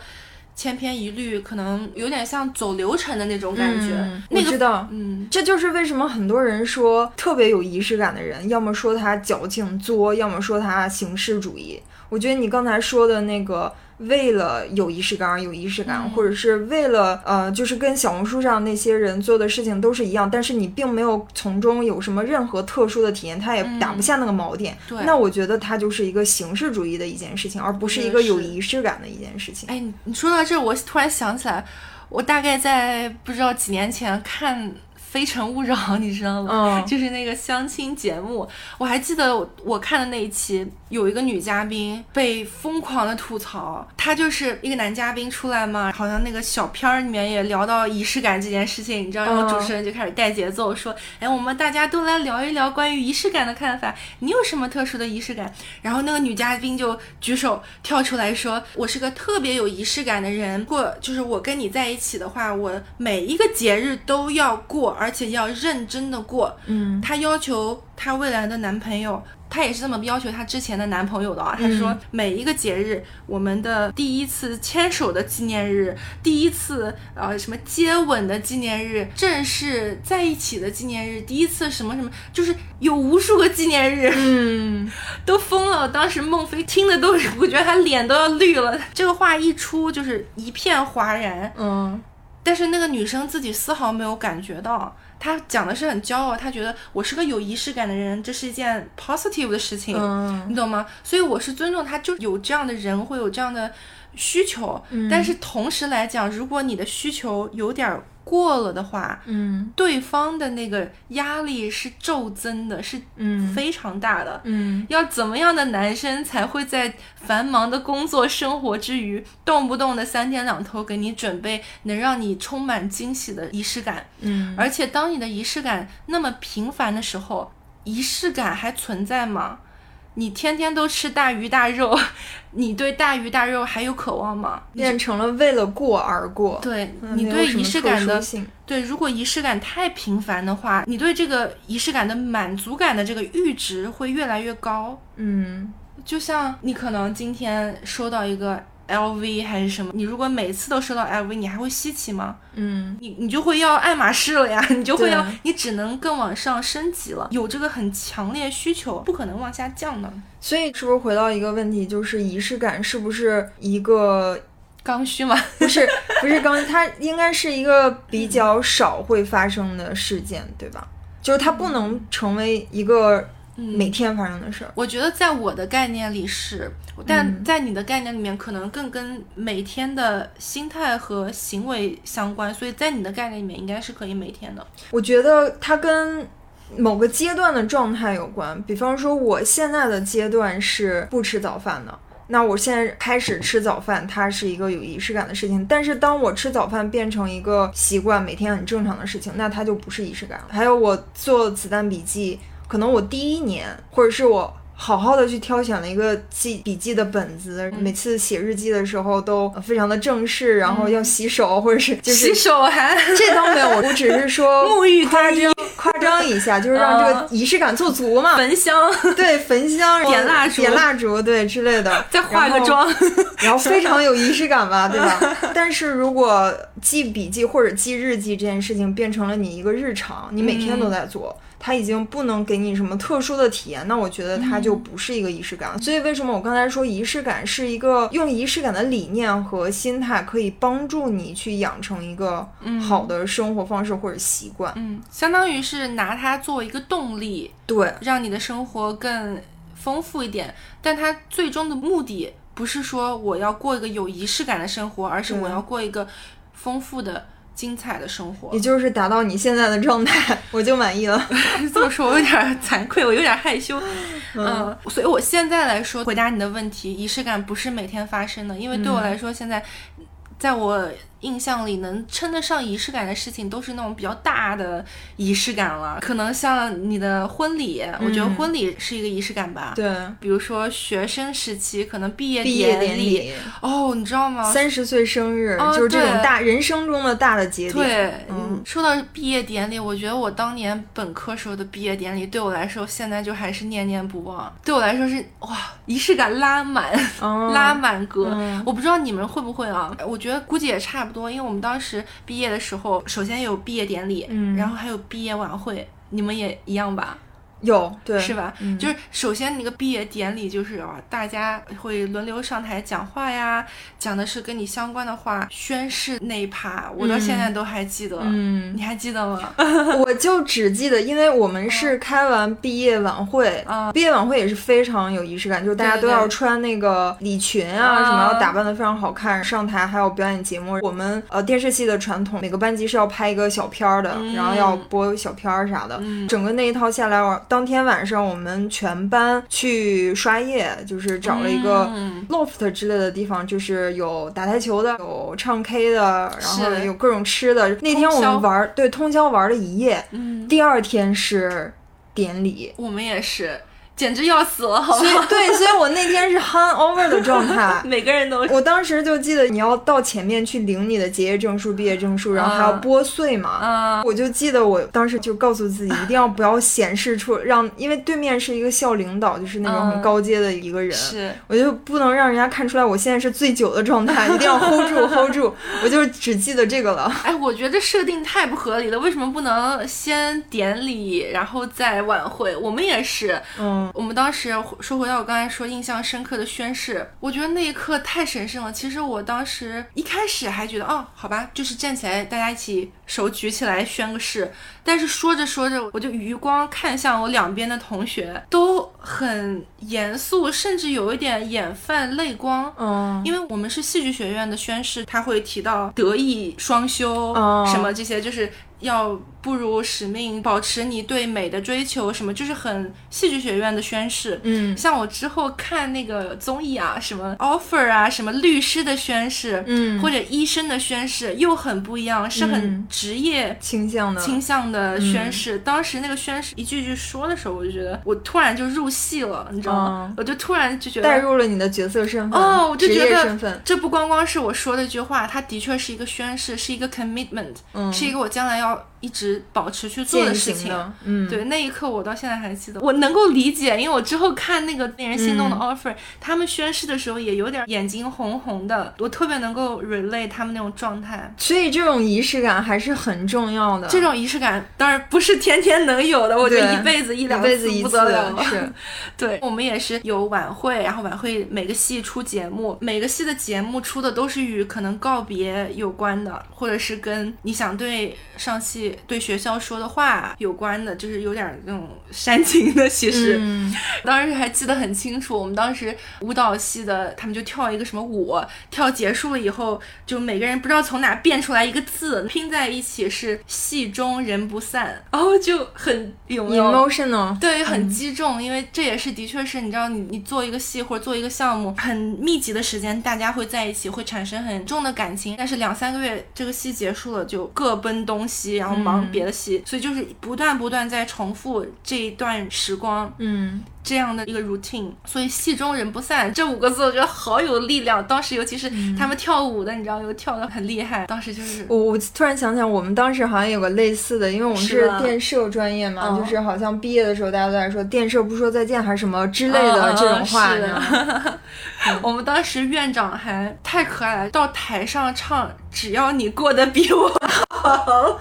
千篇一律，可能有点像走流程的那种感觉。嗯那个，我知道。嗯，这就是为什么很多人说特别有仪式感的人，要么说他矫情作，要么说他形式主义。我觉得你刚才说的那个，为了有仪式感而有仪式感，嗯或者是为了呃，就是跟小红书上那些人做的事情都是一样，但是你并没有从中有什么任何特殊的体验，它也打不下那个锚点。那我觉得它就是一个形式主义的一件事情，而不是一个有仪式感的一件事情。哎，你你说到这，我突然想起来，我大概在不知道几年前看《非诚勿扰》，你知道吗？嗯就是那个相亲节目，我还记得我我看的那一期，有一个女嘉宾被疯狂的吐槽，她就是一个男嘉宾出来嘛，好像那个小片儿里面也聊到仪式感这件事情，你知道，然后主持人就开始带节奏说，哎，我们大家都来聊一聊关于仪式感的看法，你有什么特殊的仪式感？然后那个女嘉宾就举手跳出来说，我是个特别有仪式感的人，过就是我跟你在一起的话，我每一个节日都要过，而且要认真的过。嗯她要求她未来的男朋友，她也是这么要求她之前的男朋友的啊。她说每一个节日，我们的第一次牵手的纪念日，第一次呃什么接吻的纪念日，正式在一起的纪念日，第一次什么什么，就是有无数个纪念日。嗯 都疯了！当时孟非听的都是，我觉得他脸都要绿了。这个话一出，就是一片哗然。嗯但是那个女生自己丝毫没有感觉到，她讲的是很骄傲，她觉得我是个有仪式感的人，这是一件 positive 的事情，嗯你懂吗？所以我是尊重她，就有这样的人会有这样的需求。嗯但是同时来讲，如果你的需求有点儿过了的话，嗯对方的那个压力是骤增的，是嗯非常大的。嗯要怎么样的男生才会在繁忙的工作生活之余，动不动的三天两头给你准备能让你充满惊喜的仪式感？嗯而且当你的仪式感那么频繁的时候，仪式感还存在吗？你天天都吃大鱼大肉，你对大鱼大肉还有渴望吗？你变成了为了过而过。对嗯你对仪式感的对，如果仪式感太频繁的话，你对这个仪式感的满足感的这个阈值会越来越高。嗯就像你可能今天收到一个 LV 还是什么，你如果每次都收到 LV，你还会稀奇吗？嗯你你就会要爱马仕了呀，你就会要，你只能更往上升级了。有这个很强烈需求，不可能往下降的。所以是不是回到一个问题，就是仪式感是不是一个刚需嘛，不是不是刚它应该是一个比较少会发生的事件，对吧？就是它不能成为一个每天发生的事儿。我觉得在我的概念里是，但嗯在你的概念里面，可能更跟每天的心态和行为相关，所以在你的概念里面，应该是可以每天的。我觉得它跟某个阶段的状态有关。比方说，我现在的阶段是不吃早饭的。那我现在开始吃早饭，它是一个有仪式感的事情。但是当我吃早饭变成一个习惯，每天很正常的事情，那它就不是仪式感了。还有我做子弹笔记，可能我第一年，或者是我好好的去挑选了一个记笔记的本子，每次写日记的时候都非常的正式，然后要洗手，或者是就是洗手还？这倒没有，我只是说 沐浴夸张夸张一下，就是让这个仪式感做足嘛。焚香，对，焚香、点蜡烛。点蜡烛，对之类的，再化个妆。然后非常有仪式感吧，对吧？但是如果记笔记或者记日记这件事情变成了你一个日常，你每天都在做，它已经不能给你什么特殊的体验，那我觉得它就不是一个仪式感了。所以为什么我刚才说仪式感是一个用仪式感的理念和心态可以帮助你去养成一个好的生活方式或者习惯？嗯，相当于是拿它作为一个动力，对，让你的生活更丰富一点。但它最终的目的不是说我要过一个有仪式感的生活，而是我要过一个丰富的、精彩的生活也。就是达到你现在的状态，我就满意了。这么说，我有点惭愧，我有点害羞。嗯，所以我现在来说，回答你的问题，仪式感不是每天发生的，因为对我来说，现在在我印象里能称得上仪式感的事情，都是那种比较大的仪式感了。可能像你的婚礼，我觉得婚礼是一个仪式感吧。对，比如说学生时期，可能毕业毕业典礼。哦，你知道吗？三十岁生日，哦就是这种大人生中的大的节点。对，嗯，说到毕业典礼，我觉得我当年本科时候的毕业典礼，对我来说现在就还是念念不忘。对我来说是哇，仪式感拉满，哦 拉满格。嗯我不知道你们会不会啊？我觉得估计也差不多，因为我们当时毕业的时候，首先有毕业典礼，嗯然后还有毕业晚会。你们也一样吧？有对是吧？嗯就是首先那个毕业典礼，就是啊，大家会轮流上台讲话呀，讲的是跟你相关的话，宣誓那一趴，我到现在都还记得。嗯你还记得吗？我就只记得，因为我们是开完毕业晚会，啊毕业晚会也是非常有仪式感，就是大家都要穿那个礼裙啊，嗯什么要打扮的非常好看，上台还有表演节目。我们呃电视系的传统，每个班级是要拍一个小片儿的，嗯然后要播小片儿啥的。嗯整个那一套下来，我当天晚上我们全班去刷夜，就是找了一个嗯。loft 之类的地方，就是有打台球的，有唱 K 的，然后有各种吃的。那天我们玩儿，对，通宵玩了一夜。嗯，第二天是典礼，我们也是，简直要死了，好所以？对，所以我那天是 hung over 的状态。每个人都是。我当时就记得你要到前面去领你的结业证书、毕业证书，然后还要拨穗嘛。啊、我就记得我当时就告诉自己，一定要不要显示出让，因为对面是一个校领导，就是那种很嗯高阶的一个人，是我就不能让人家看出来我现在是醉酒的状态，一定要 hold 住 hold 住。我就只记得这个了。哎，我觉得设定太不合理了，为什么不能先典礼，然后再晚会？我们也是，嗯，我们当时说回到我刚才说印象深刻的宣誓，我觉得那一刻太神圣了。其实我当时一开始还觉得，哦，好吧，就是站起来，大家一起手举起来宣个誓。但是说着说着，我就余光看向我两边的同学，都很严肃，甚至有一点眼泛泪光。嗯，因为我们是戏剧学院的宣誓，他会提到德艺双修，嗯什么这些，就是要不辱使命，保持你对美的追求，什么就是很戏剧学院的宣誓。嗯像我之后看那个综艺啊，什么 offer 啊，什么律师的宣誓，嗯或者医生的宣誓，又很不一样，是很嗯职业倾向的，倾向的宣誓。当时那个宣誓一句句说的时候，我就觉得我突然就入戏了，你知道吗？嗯我就突然就觉得带入了你的角色身份哦，我就觉得。这不光光是我说的一句话，它的确是一个宣誓，是一个 commitment，、嗯是一个我将来要一直保持去做的事情。的，嗯，对，那一刻我到现在还记得，我能够理解，因为我之后看那个令人心动的嗯 offer，、他们宣誓的时候也有点眼睛红红的，我特别能够 relate 他们那种状态。所以这种仪式感还是很重要的。这种仪式感当然不是天天能有的，我觉得一辈子一两一辈子一不次得了。是，对我们也是有晚会，然后晚会每个系出节目，每个系的节目出的都是与可能告别有关的，或者是跟你想对上系、对学校说的话有关的，就是有点那种煽情的。其实，嗯当时还记得很清楚，我们当时舞蹈系的他们就跳一个什么舞，跳结束了以后，就每个人不知道从哪变出来一个字，拼在一起是“戏中人不散”，然后就很有没有？，emotional，对，很击中，因为这也是的确是你知道你，你做一个戏或者做一个项目，很密集的时间，大家会在一起，会产生很重的感情。但是两三个月这个戏结束了，就各奔东西，然后忙别的戏，所以就是不断不断在重复这一段时光。嗯，这样的一个 routine，所以戏中人不散这五个字，我觉得好有力量。当时尤其是他们跳舞的，你知道，又跳的很厉害。当时就是我我突然想想，我们当时好像有个类似的，因为我们是电摄专业嘛，嗯。就是好像毕业的时候大家都在说电摄不说再见还是什么之类的嗯这种话，我们当时院长还太可爱了，到台上唱“只要你过得比我好”，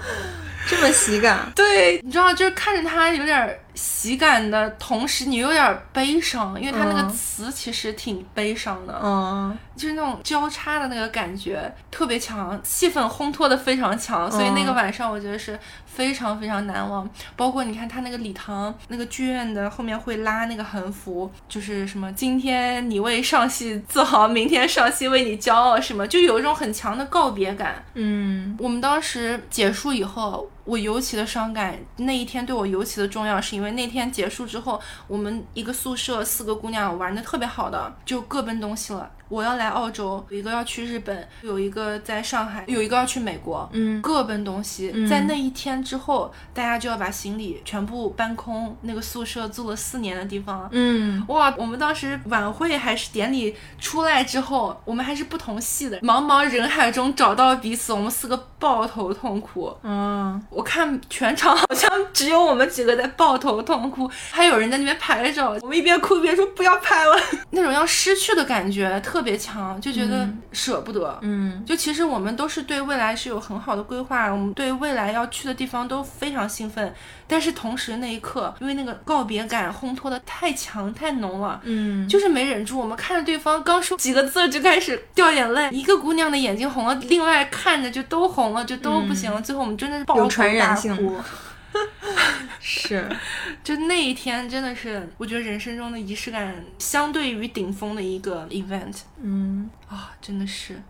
这么喜感。对，你知道，就是看着他有点喜感的同时，你有点悲伤，因为他那个嗯。词其实挺悲伤的，嗯就是那种交叉的那个感觉特别强，气氛烘托的非常强，所以那个嗯晚上我觉得是非常非常难忘。包括你看他那个礼堂那个剧院的后面会拉那个横幅，就是什么今天你为上戏自豪，明天上戏为你骄傲，什么就有一种很强的告别感。嗯我们当时结束以后，我尤其的伤感。那一天对我尤其的重要，是因为那天结束之后，我们一个宿舍四个姑娘玩的特别好的，就各奔东西了。我要来澳洲，有一个要去日本，有一个在上海，有一个要去美国。嗯各奔东西，嗯在那一天之后，大家就要把行李全部搬空。那个宿舍住了四年的地方，嗯哇，我们当时晚会还是典礼出来之后，我们还是不同系的，茫茫人海中找到彼此，我们四个抱头痛哭。嗯我看全场好像只有我们几个在抱头痛哭，还有人在那边拍照。我们一边哭一边说不要拍了，那种要失去的感觉特别强，就觉得舍不得。嗯就其实我们都是对未来是有很好的规划，我们对未来要去的地方都非常兴奋，但是同时那一刻，因为那个告别感烘托的太强太浓了。嗯，就是没忍住，我们看着对方刚说几个字就开始掉眼泪，一个姑娘的眼睛红了，另外看着就都红了，就都不行了。最后我们真的是抱头有传染大哭。是 就那一天真的是，我觉得人生中的仪式感相对于顶峰的一个 event 嗯，啊、真的是。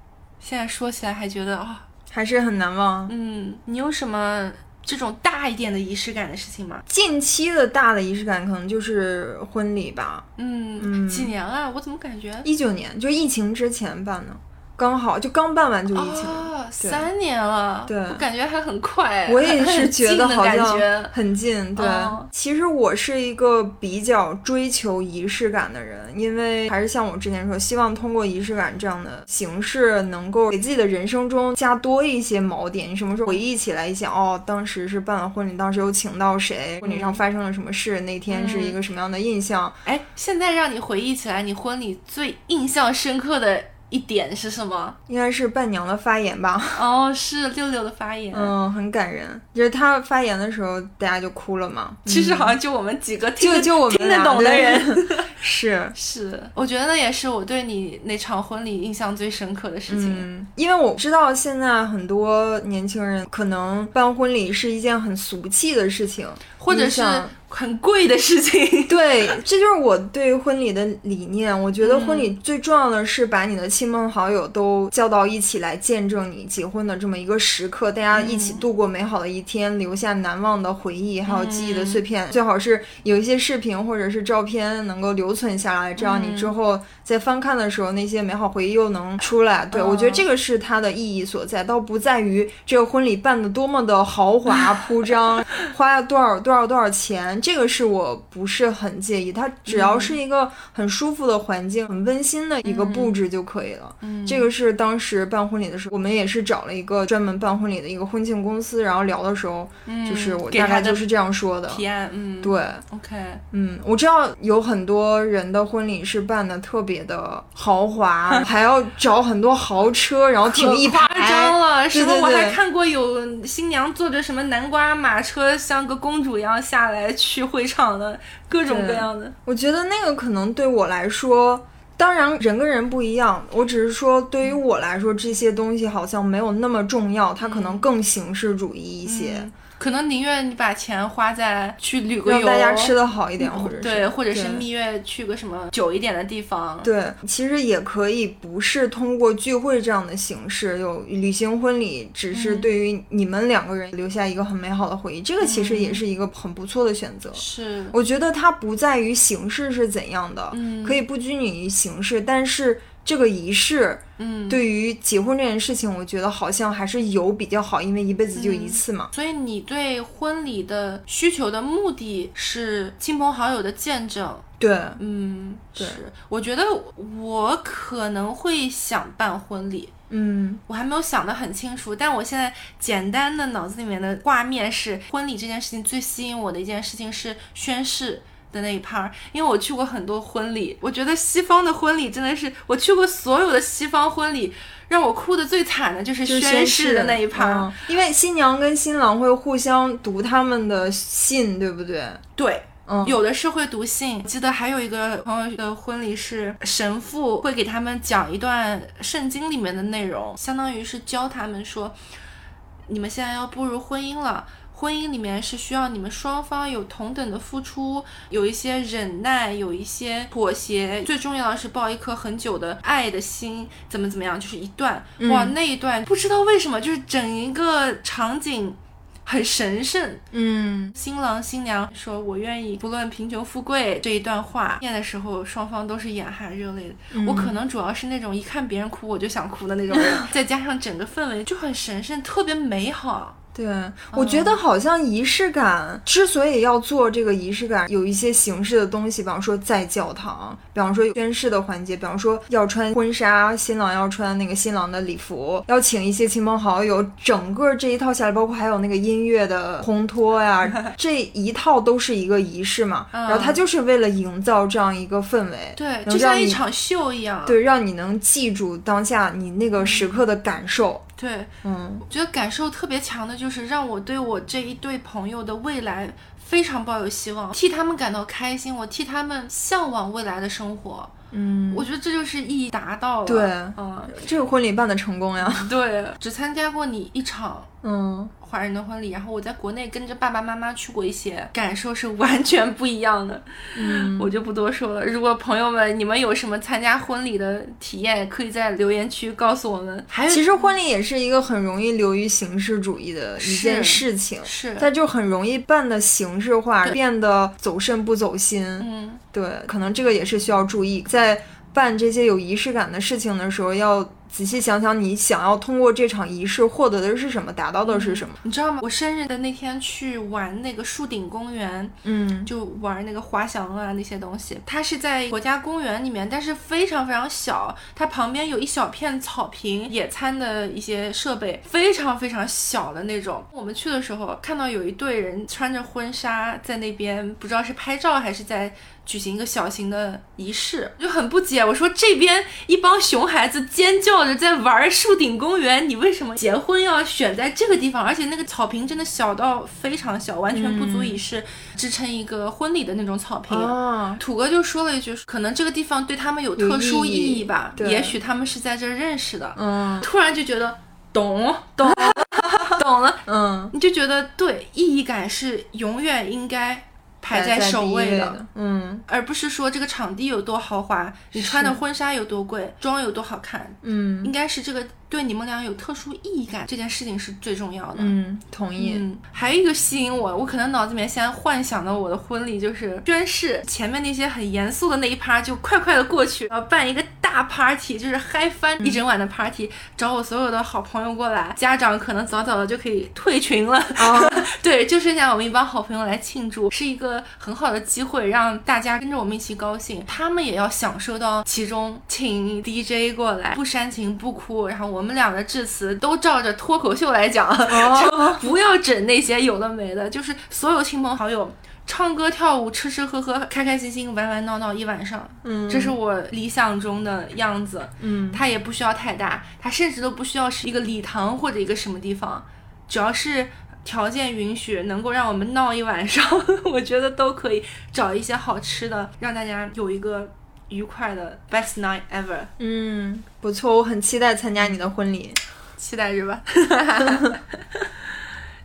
现在说起来还觉得啊、还是很难忘。嗯，你有什么这种大一点的仪式感的事情吗？近期的大的仪式感可能就是婚礼吧，嗯，嗯几年啊？我怎么感觉一九年就疫情之前办的，刚好就刚办完就疫情。哦，三年了，对我感觉还很快，我也是觉得好像觉很近，对。哦其实我是一个比较追求仪式感的人，因为还是像我之前说，希望通过仪式感这样的形式，能够给自己的人生中加多一些锚点。你什么时候回忆起来一想，哦，当时是办了婚礼，当时有请到谁，婚礼上发生了什么事，那天是一个什么样的印象，哎，现在让你回忆起来，你婚礼最印象深刻的一点是什么？应该是伴娘的发言吧。哦，是六六的发言。嗯，很感人。就是他发言的时候，大家就哭了嘛。其实好像就我们几个听就就我们听得懂的人，是，是，我觉得那也是我对你那场婚礼印象最深刻的事情。嗯，因为我知道现在很多年轻人可能办婚礼是一件很俗气的事情，或者是很贵的事情。对，这就是我对婚礼的理念。我觉得婚嗯礼最重要的是把你的亲朋好友都叫到一起来见证你结婚的这么一个时刻，大家一起嗯度过美好的一天，留下难忘的回忆，还有记忆的碎片。最好是有一些视频或者是照片能够留存下来，这样你之嗯后在翻看的时候，那些美好回忆又能出来。对、我觉得嗯这个是它的意义所在，倒不在于这个婚礼办的多么的豪华铺张，花了多少多少多少钱，这个是我不是很介意。它只要是一个很舒服的环境、很温馨的一个布置就可以了。嗯这个是当时办婚礼的时候，我们也是找了一个专门办婚礼的一个婚庆公司，然后聊的时候，就是我大概就是这样说的。提案，嗯，对，，OK，嗯，我知道有很多人的婚礼是办的特别的豪华，还要找很多豪车，然后停一排夸排。张了，什么我还看过有新娘坐着什么南瓜马车，像个公主一样下来去会场的，各种各样的。我觉得那个可能对我来说，当然人跟人不一样，我只是说对于我来说，这些东西好像没有那么重要，它可能更形式主义一些，嗯可能宁愿你把钱花在去旅个让游，大家吃的好一点，或者是对，或者是蜜月去个什么久一点的地方。对，其实也可以不是通过聚会这样的形式，有旅行婚礼，只是嗯对于你们两个人留下一个很美好的回忆，这个其实也是一个很不错的选择。是，我觉得它不在于形式是怎样的，嗯可以不拘泥于形式，但是这个仪式嗯，对于结婚这件事情，我觉得好像还是有比较好，因为一辈子就一次嘛。所以你对婚礼的需求的目的是亲朋好友的见证。对，嗯，对。是，我觉得我可能会想办婚礼，嗯。我还没有想得很清楚，但我现在简单的脑子里面的画面是，婚礼这件事情最吸引我的一件事情是宣誓。的那一 part，因为我去过很多婚礼，我觉得西方的婚礼真的是，我去过所有的西方婚礼，让我哭的最惨的就是就是宣誓的那一趴。嗯因为新娘跟新郎会互相读他们的信，对不对？对。嗯有的是会读信，记得还有一个朋友的婚礼是神父会给他们讲一段圣经里面的内容，相当于是教他们说，你们现在要步入婚姻了。婚姻里面是需要你们双方有同等的付出，有一些忍耐，有一些妥协，最重要的是抱一颗很久的爱的心，怎么怎么样，就是一段、哇，那一段不知道为什么，就是整一个场景很神圣，嗯新郎新娘说“我愿意，不论贫穷富贵”这一段话念的时候，双方都是眼含热泪的。我可能主要是那种一看别人哭我就想哭的那种人，再加上整个氛围就很神圣，特别美好。对，我觉得好像仪式感之所以要做这个仪式感，有一些形式的东西，比方说在教堂，比方说有宣誓的环节，比方说要穿婚纱，新郎要穿那个新郎的礼服，要请一些亲朋好友，整个这一套下来，包括还有那个音乐的烘托呀，这一套都是一个仪式嘛。然后它就是为了营造这样一个氛围，对，就像一场秀一样。对，让你能记住当下你那个时刻的感受。对，嗯我觉得感受特别强的就是让我对我这一对朋友的未来非常抱有希望，替他们感到开心，我替他们向往未来的生活。嗯，我觉得这就是意义达到了。对嗯，这个婚礼办的成功呀。对，只参加过你一场嗯。华人的婚礼，然后我在国内跟着爸爸妈妈去过一些，感受是完全不一样的。嗯，我就不多说了。如果朋友们你们有什么参加婚礼的体验，可以在留言区告诉我们。还有，其实婚礼也是一个很容易流于形式主义的一件事情，是它就很容易办的形式化，变得走肾不走心。嗯，对，可能这个也是需要注意，在办这些有仪式感的事情的时候，要仔细想想你想要通过这场仪式获得的是什么，达到的是什么。你知道吗？我生日的那天去玩那个树顶公园，嗯就玩那个滑翔啊那些东西。它是在国家公园里面，但是非常非常小。它旁边有一小片草坪，野餐的一些设备，非常非常小的那种。我们去的时候看到有一队人穿着婚纱在那边，不知道是拍照还是在。举行一个小型的仪式，就很不解。我说这边一帮熊孩子尖叫着在玩树顶公园，你为什么结婚要选在这个地方？而且那个草坪真的小到非常小，完全不足以是支撑一个婚礼的那种草坪。啊，土哥就说了一句，可能这个地方对他们有特殊意义吧，义也许他们是在这儿认识的。嗯突然就觉得懂懂 懂了，嗯，你就觉得对，意义感是永远应该排在首位的。嗯而不是说这个场地有多豪华，你穿的婚纱有多贵，妆有多好看，嗯应该是这个对你们俩有特殊意义感，这件事情是最重要的。嗯，同意。嗯，还有一个吸引我，我可能脑子里面现在幻想的我的婚礼就是宣誓，前面那些很严肃的那一趴就快快的过去，然后办一个大 party，就是嗨翻一整晚的 party，找我所有的好朋友过来，家长可能早早的就可以退群了，啊 对，就剩下我们一帮好朋友来庆祝，是一个很好的机会，让大家跟着我们一起高兴，他们也要享受到其中，请 DJ 过来，不煽情不哭，然后我们俩的致辞都照着脱口秀来讲，就不要整那些有的没的，就是所有亲朋好友。唱歌跳舞，吃吃喝喝，开开心心，玩玩闹闹一晚上，嗯，这是我理想中的样子。嗯它也不需要太大，它甚至都不需要是一个礼堂或者一个什么地方，只要是条件允许，能够让我们闹一晚上，我觉得都可以找一些好吃的，让大家有一个愉快的 best night ever，嗯，不错，我很期待参加你的婚礼。期待着吧。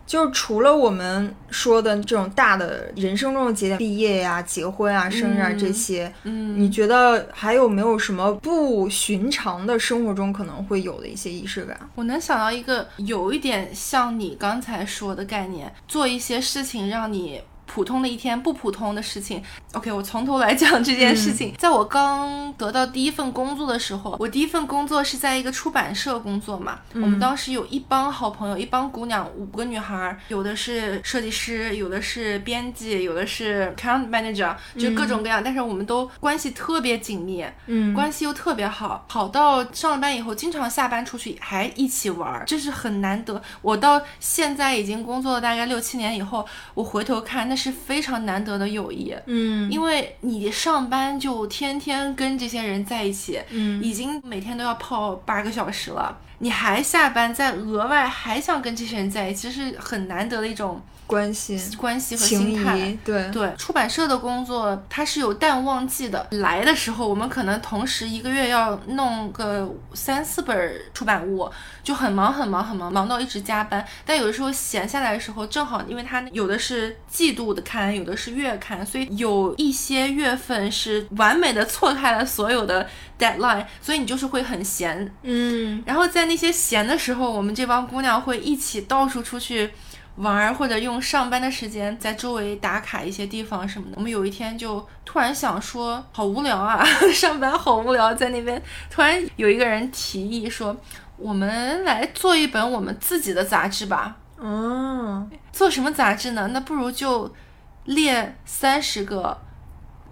就是除了我们说的这种大的人生中的节点，毕业呀、结婚啊、生日啊这些，嗯，你觉得还有没有什么不寻常的生活中可能会有的一些仪式感？我能想到一个有一点像你刚才说的概念，做一些事情让你。普通的一天不普通的事情，OK，我从头来讲这件事情。在我刚得到第一份工作的时候，我第一份工作是在一个出版社工作嘛。我们当时有一帮好朋友，一帮姑娘，五个女孩，有的是设计师，有的是编辑，有的是 account manager，就各种各样。但是我们都关系特别紧密，嗯关系又特别好，好到上了班以后，经常下班出去还一起玩儿，这是很难得。我到现在已经工作了大概六七年以后，我回头看，那那是非常难得的友谊。嗯因为你上班就天天跟这些人在一起，嗯已经每天都要泡八个小时了，你还下班再额外还想跟这些人在一起，是很难得的一种关系关系和情心态。对对，出版社的工作它是有淡旺季的。来的时候，我们可能同时一个月要弄个三四本出版物，就很忙很忙很忙，忙到一直加班。但有的时候闲下来的时候，正好因为它有的是季度的刊，有的是月刊，所以有一些月份是完美的错开了所有的 deadline，所以你就是会很闲。嗯然后在那些闲的时候，我们这帮姑娘会一起到处出去玩儿，或者用上班的时间在周围打卡一些地方什么的。我们有一天就突然想说，好无聊啊，上班好无聊，在那边突然有一个人提议说，我们来做一本我们自己的杂志吧。嗯做什么杂志呢？那不如就列三十个。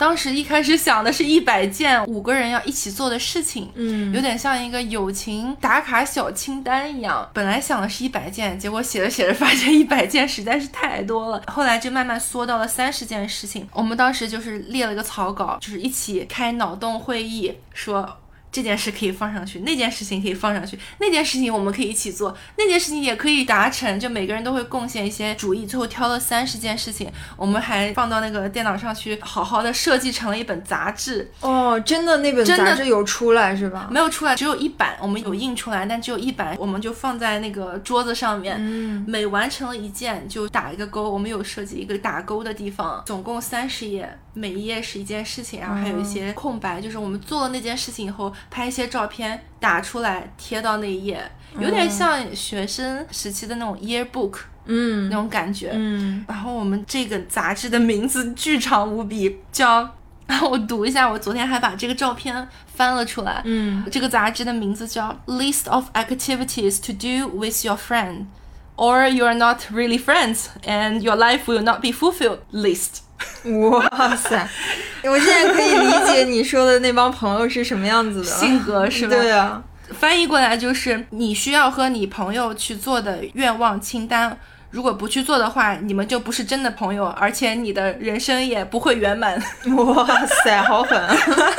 当时一开始想的是一百件五个人要一起做的事情，嗯有点像一个友情打卡小清单一样。本来想的是一百件，结果写着写着发现一百件实在是太多了，后来就慢慢缩到了三十件事情。我们当时就是列了个草稿，就是一起开脑洞会议，说。这件事可以放上去，那件事情可以放上去，那件事情我们可以一起做，那件事情也可以达成，就每个人都会贡献一些主意，最后挑了三十件事情，我们还放到那个电脑上去，好好的设计成了一本杂志，哦，真的那本真的杂志有出来是吧？没有出来，只有一版，我们有印出来，但只有一版，我们就放在那个桌子上面。嗯每完成了一件就打一个勾，我们有设计一个打勾的地方，总共三十页，每一页是一件事情，然后还有一些空白，就是我们做了那件事情以后，拍一些照片打出来贴到那一页，有点像学生时期的那种 yearbook 嗯那种感觉。嗯然后我们这个杂志的名字巨长无比，叫我读一下，我昨天还把这个照片翻了出来。嗯这个杂志的名字叫 List of Activities to Do with Your Friend, or you are Not Really Friends and Your Life Will Not Be Fulfilled List。哇塞，我现在可以理解你说的那帮朋友是什么样子的。性格是吧？对啊，翻译过来就是你需要和你朋友去做的愿望清单。如果不去做的话，你们就不是真的朋友，而且你的人生也不会圆满。哇塞，好狠！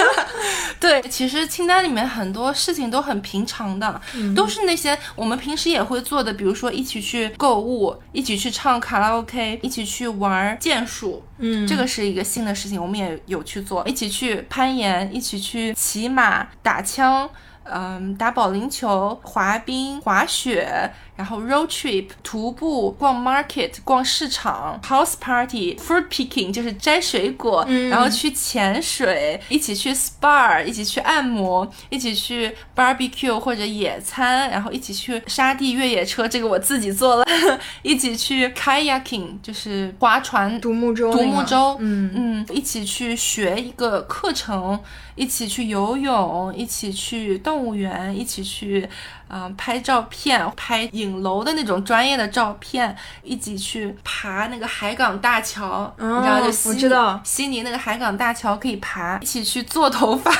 对，其实清单里面很多事情都很平常的，都是那些我们平时也会做的，比如说一起去购物，一起去唱卡拉 OK，一起去玩剑术，嗯这个是一个新的事情，我们也有去做，一起去攀岩，一起去骑马、打枪。嗯，打保龄球、滑冰、滑雪，然后 road trip、徒步、逛 market、逛市场、house party、fruit picking 就是摘水果，然后去潜水，一起去 SPA，一起去按摩，一起去 barbecue 或者野餐，然后一起去沙地越野车，这个我自己做了，一起去 kayaking 就是划船、独木舟，独木舟，嗯。嗯，一起去学一个课程，一起去游泳，一起去动物园，一起去，嗯、拍照片，拍影楼的那种专业的照片，一起去爬那个海港大桥，哦你知道就悉尼我知道悉尼那个海港大桥可以爬，一起去做头发。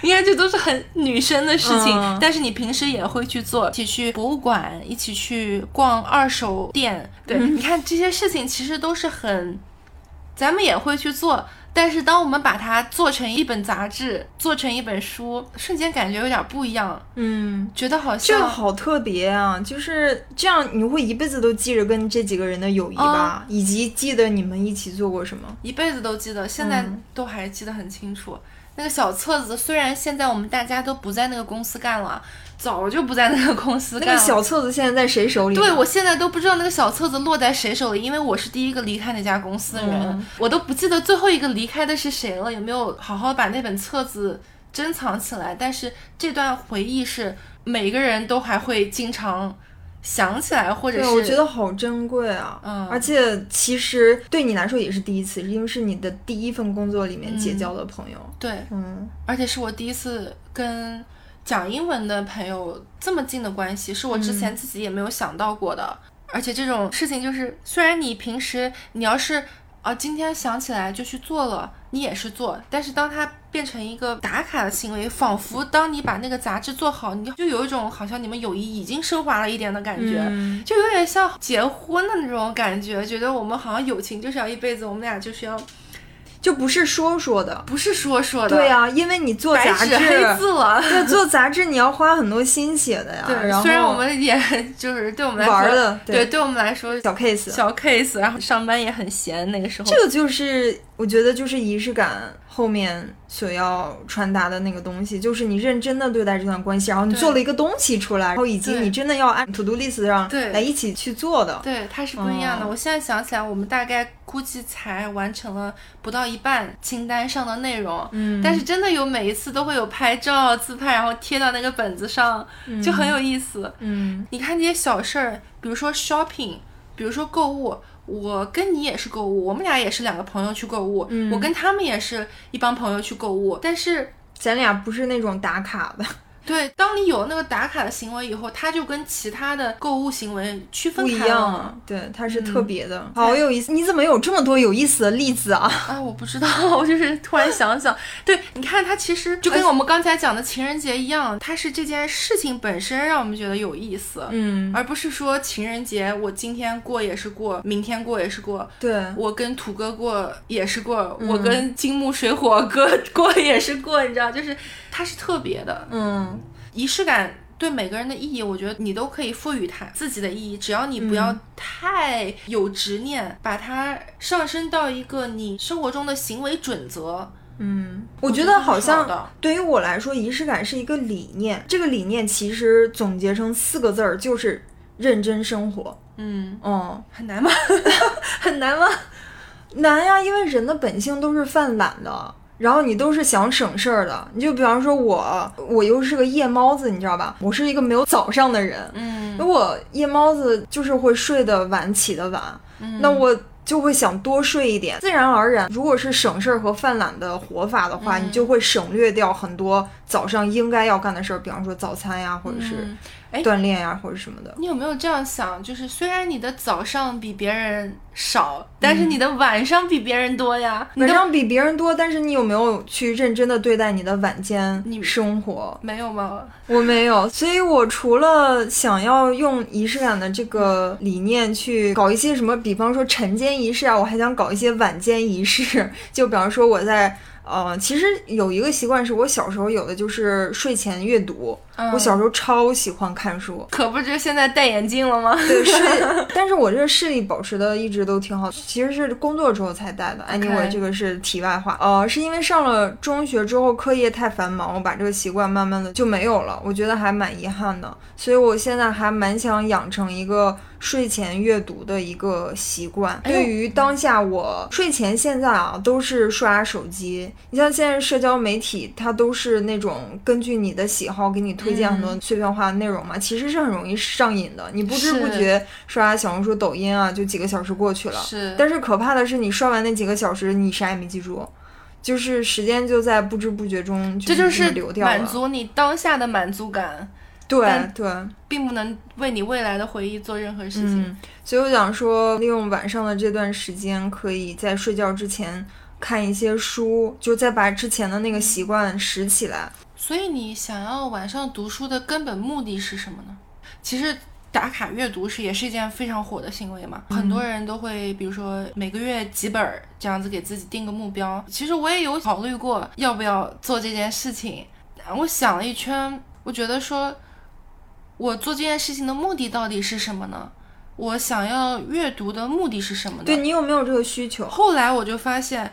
你看，这都是很女生的事情，嗯但是你平时也会去做，一起去博物馆，一起去逛二手店。对，你看这些事情其实都是很，咱们也会去做。但是当我们把它做成一本杂志，做成一本书，瞬间感觉有点不一样，嗯，觉得好像这个好特别啊！就是这样，你会一辈子都记着跟这几个人的友谊吧，以及记得你们一起做过什么。一辈子都记得，现在嗯都还记得很清楚。那个小册子，虽然现在我们大家都不在那个公司干了，早就不在那个公司那干了。个小册子现在在谁手里？对，我现在都不知道那个小册子落在谁手里，因为我是第一个离开那家公司的人，嗯我都不记得最后一个离开的是谁了，有没有好好把那本册子珍藏起来？但是这段回忆是每个人都还会经常想起来，或者，是我觉得好珍贵啊！嗯而且其实对你来说也是第一次，因为是你的第一份工作里面结交的朋友。对，嗯而且是我第一次跟讲英文的朋友这么近的关系，是我之前自己也没有想到过的。而且这种事情就是，虽然你平时你要是啊今天想起来就去做了，你也是做，但是当它变成一个打卡的行为，仿佛当你把那个杂志做好，你就有一种好像你们友谊已经升华了一点的感觉，嗯。就有点像结婚的那种感觉，觉得我们好像友情就是要一辈子，我们俩就是要就不是说说的。不是说说的，对呀、因为你做杂志，黑字了。对，做杂志你要花很多心血的呀。对，然后虽然我们也 就是对我们来说玩儿的对对，对我们来说小 case，小 case，然后上班也很闲，那个时候这个就是我觉得就是仪式感后面所要传达的那个东西，就是你认真的对待这段关系，然后你做了一个东西出来，然后以及你真的要按 to do list 上对来一起去做的。对，它是不一样的。哦我现在想起来，我们大概估计才完成了不到一半清单上的内容，嗯但是真的有每一次都会有拍照、自拍，然后贴到那个本子上，就很有意思。嗯你看这些小事儿，比如说 shopping，比如说购物。我跟你也是购物，我们俩也是两个朋友去购物，嗯。我跟他们也是一帮朋友去购物，但是咱俩不是那种打卡的，对，当你有那个打卡的行为以后，它就跟其他的购物行为区分不一开了。对，它是特别的，嗯好有意思。你怎么有这么多有意思的例子啊？啊，我不知道，我就是突然想想，对，你看它其实就跟我们刚才讲的情人节一样，它是这件事情本身让我们觉得有意思，嗯，而不是说情人节我今天过也是过，明天过也是过，对，我跟土哥过也是过，我嗯跟金木水火哥 过也是过，你知道，就是它是特别的，嗯仪式感对每个人的意义，我觉得你都可以赋予它自己的意义，只要你不要嗯太有执念，把它上升到一个你生活中的行为准则。嗯，我觉觉得好像对于我来说，仪式感是一个理念。这个理念其实总结成四个字儿，就是认真生活。嗯，哦，很难吗？很难吗？难呀，因为人的本性都是犯懒的，然后你都是想省事儿的。你就比方说我，我又是个夜猫子，你知道吧？我是一个没有早上的人。嗯如果夜猫子就是会睡得晚，起得晚，嗯那我就会想多睡一点。自然而然，如果是省事儿和犯懒的活法的话，嗯你就会省略掉很多早上应该要干的事儿，比方说早餐呀，或者是锻炼呀，或者什么的。你有没有这样想？就是虽然你的早上比别人少，但是你的晚上比别人多呀。你的晚上比别人多，但是你有没有去认真的对待你的晚间生活？没有吗？我没有，所以我除了想要用仪式感的这个理念去搞一些什么，比方说晨间仪式啊，我还想搞一些晚间仪式。就比方说我在呃，其实有一个习惯是我小时候有的，就是睡前阅读。嗯我小时候超喜欢看书，可不就现在戴眼镜了吗？对视，但是我这个视力保持的一直都挺好，其实是工作之后才戴的。Anyway，这个是题外话。呃，是因为上了中学之后课业太繁忙，我把这个习惯慢慢的就没有了，我觉得还蛮遗憾的。所以我现在还蛮想养成一个睡前阅读的一个习惯。哎对于当下我睡前现在啊都是刷手机，你像现在社交媒体，它都是那种根据你的喜好给你推荐很多碎片化的内容嘛，其实是很容易上瘾的。你不知不觉刷小红书、抖音啊，就几个小时过去了。是但是可怕的是，你刷完那几个小时，你啥也没记住，就是时间就在不知不觉中这就是么流掉了。满足你当下的满足感，对但对，并不能为你未来的回忆做任何事情。嗯，所以我想说，利用晚上的这段时间，可以在睡觉之前看一些书，就再把之前的那个习惯拾起来。所以你想要晚上读书的根本目的是什么呢？其实打卡阅读是也是一件非常火的行为嘛，很多人都会，比如说每个月几本儿这样子给自己定个目标。其实我也有考虑过要不要做这件事情，我想了一圈，我觉得说，我做这件事情的目的到底是什么呢？我想要阅读的目的是什么呢？对你有没有这个需求？后来我就发现，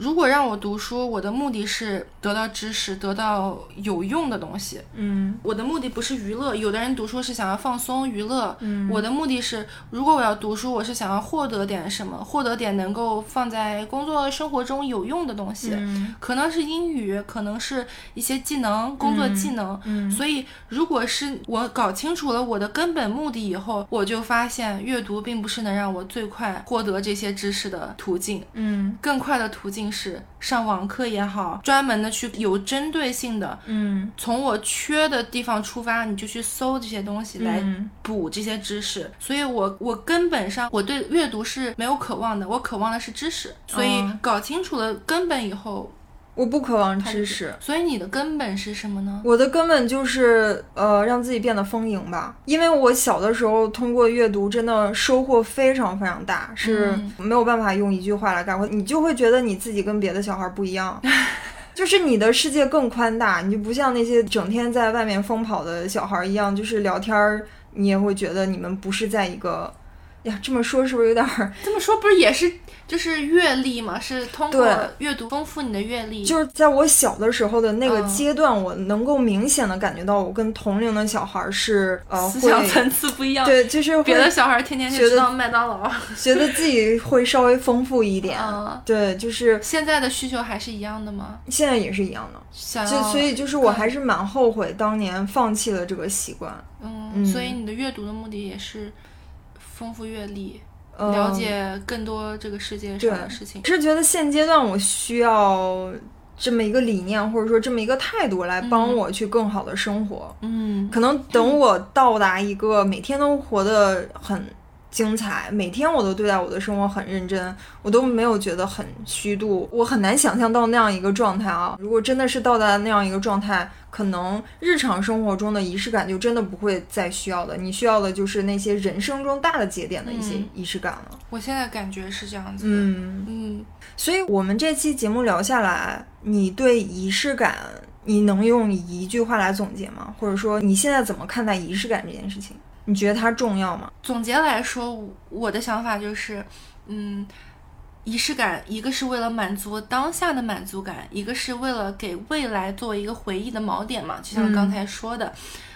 如果让我读书，我的目的是得到知识，得到有用的东西。嗯我的目的不是娱乐，有的人读书是想要放松娱乐。嗯我的目的是，如果我要读书，我是想要获得点什么，获得点能够放在工作生活中有用的东西。嗯可能是英语，可能是一些技能、工作技能。嗯所以，如果是我搞清楚了我的根本目的以后，我就发现阅读并不是能让我最快获得这些知识的途径。嗯更快的途径心事，上网课也好，专门的去有针对性的，嗯从我缺的地方出发，你就去搜这些东西来嗯补这些知识。所以我我根本上我对阅读是没有渴望的，我渴望的是知识。所以哦搞清楚了根本以后，我不渴望知识。所以你的根本是什么呢？我的根本就是呃，让自己变得丰盈吧。因为我小的时候通过阅读，真的收获非常非常大，是嗯没有办法用一句话来概括。你就会觉得你自己跟别的小孩不一样，就是你的世界更宽大，你就不像那些整天在外面疯跑的小孩一样，就是聊天儿，你也会觉得你们不是在一个。呀，这么说是不是有点儿？这么说不是也是就是阅历嘛？是通过阅读丰富你的阅历。就是在我小的时候的那个嗯阶段，我能够明显的感觉到，我跟同龄的小孩儿是呃思想层次不一样。对，就是别的小孩天天就觉得知道麦当劳。觉得自己会稍微丰富一点。嗯对，就是现在的需求还是一样的吗？现在也是一样的。就想要所以就是我还是蛮后悔当年放弃了这个习惯。嗯，嗯所以你的阅读的目的也是丰富阅历，呃了解更多这个世界上的事情。是觉得现阶段我需要这么一个理念，或者说这么一个态度来帮我去更好的生活。嗯可能等我到达一个每天都活得很精彩，每天我都对待我的生活很认真，我都没有觉得很虚度。我很难想象到那样一个状态啊！如果真的是到达那样一个状态，可能日常生活中的仪式感就真的不会再需要了。你需要的就是那些人生中大的节点的一些嗯仪式感了。我现在感觉是这样子的。嗯，嗯所以我们这期节目聊下来，你对仪式感，你能用一句话来总结吗？或者说你现在怎么看待仪式感这件事情？你觉得它重要吗？总结来说，我的想法就是，嗯，仪式感，一个是为了满足当下的满足感，一个是为了给未来作为一个回忆的锚点嘛。就像刚才说的，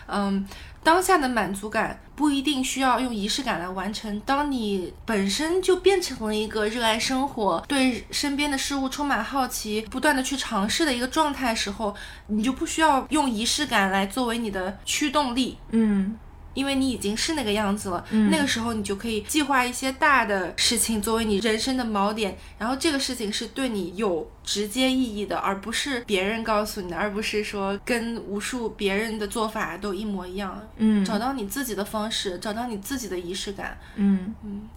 嗯。当下的满足感不一定需要用仪式感来完成。当你本身就变成了一个热爱生活、对身边的事物充满好奇、不断的去尝试的一个状态时候，你就不需要用仪式感来作为你的驱动力。嗯因为你已经是那个样子了，嗯那个时候你就可以计划一些大的事情作为你人生的锚点，然后这个事情是对你有直接意义的，而不是别人告诉你的，而不是说跟无数别人的做法都一模一样。嗯找到你自己的方式，找到你自己的仪式感。嗯嗯，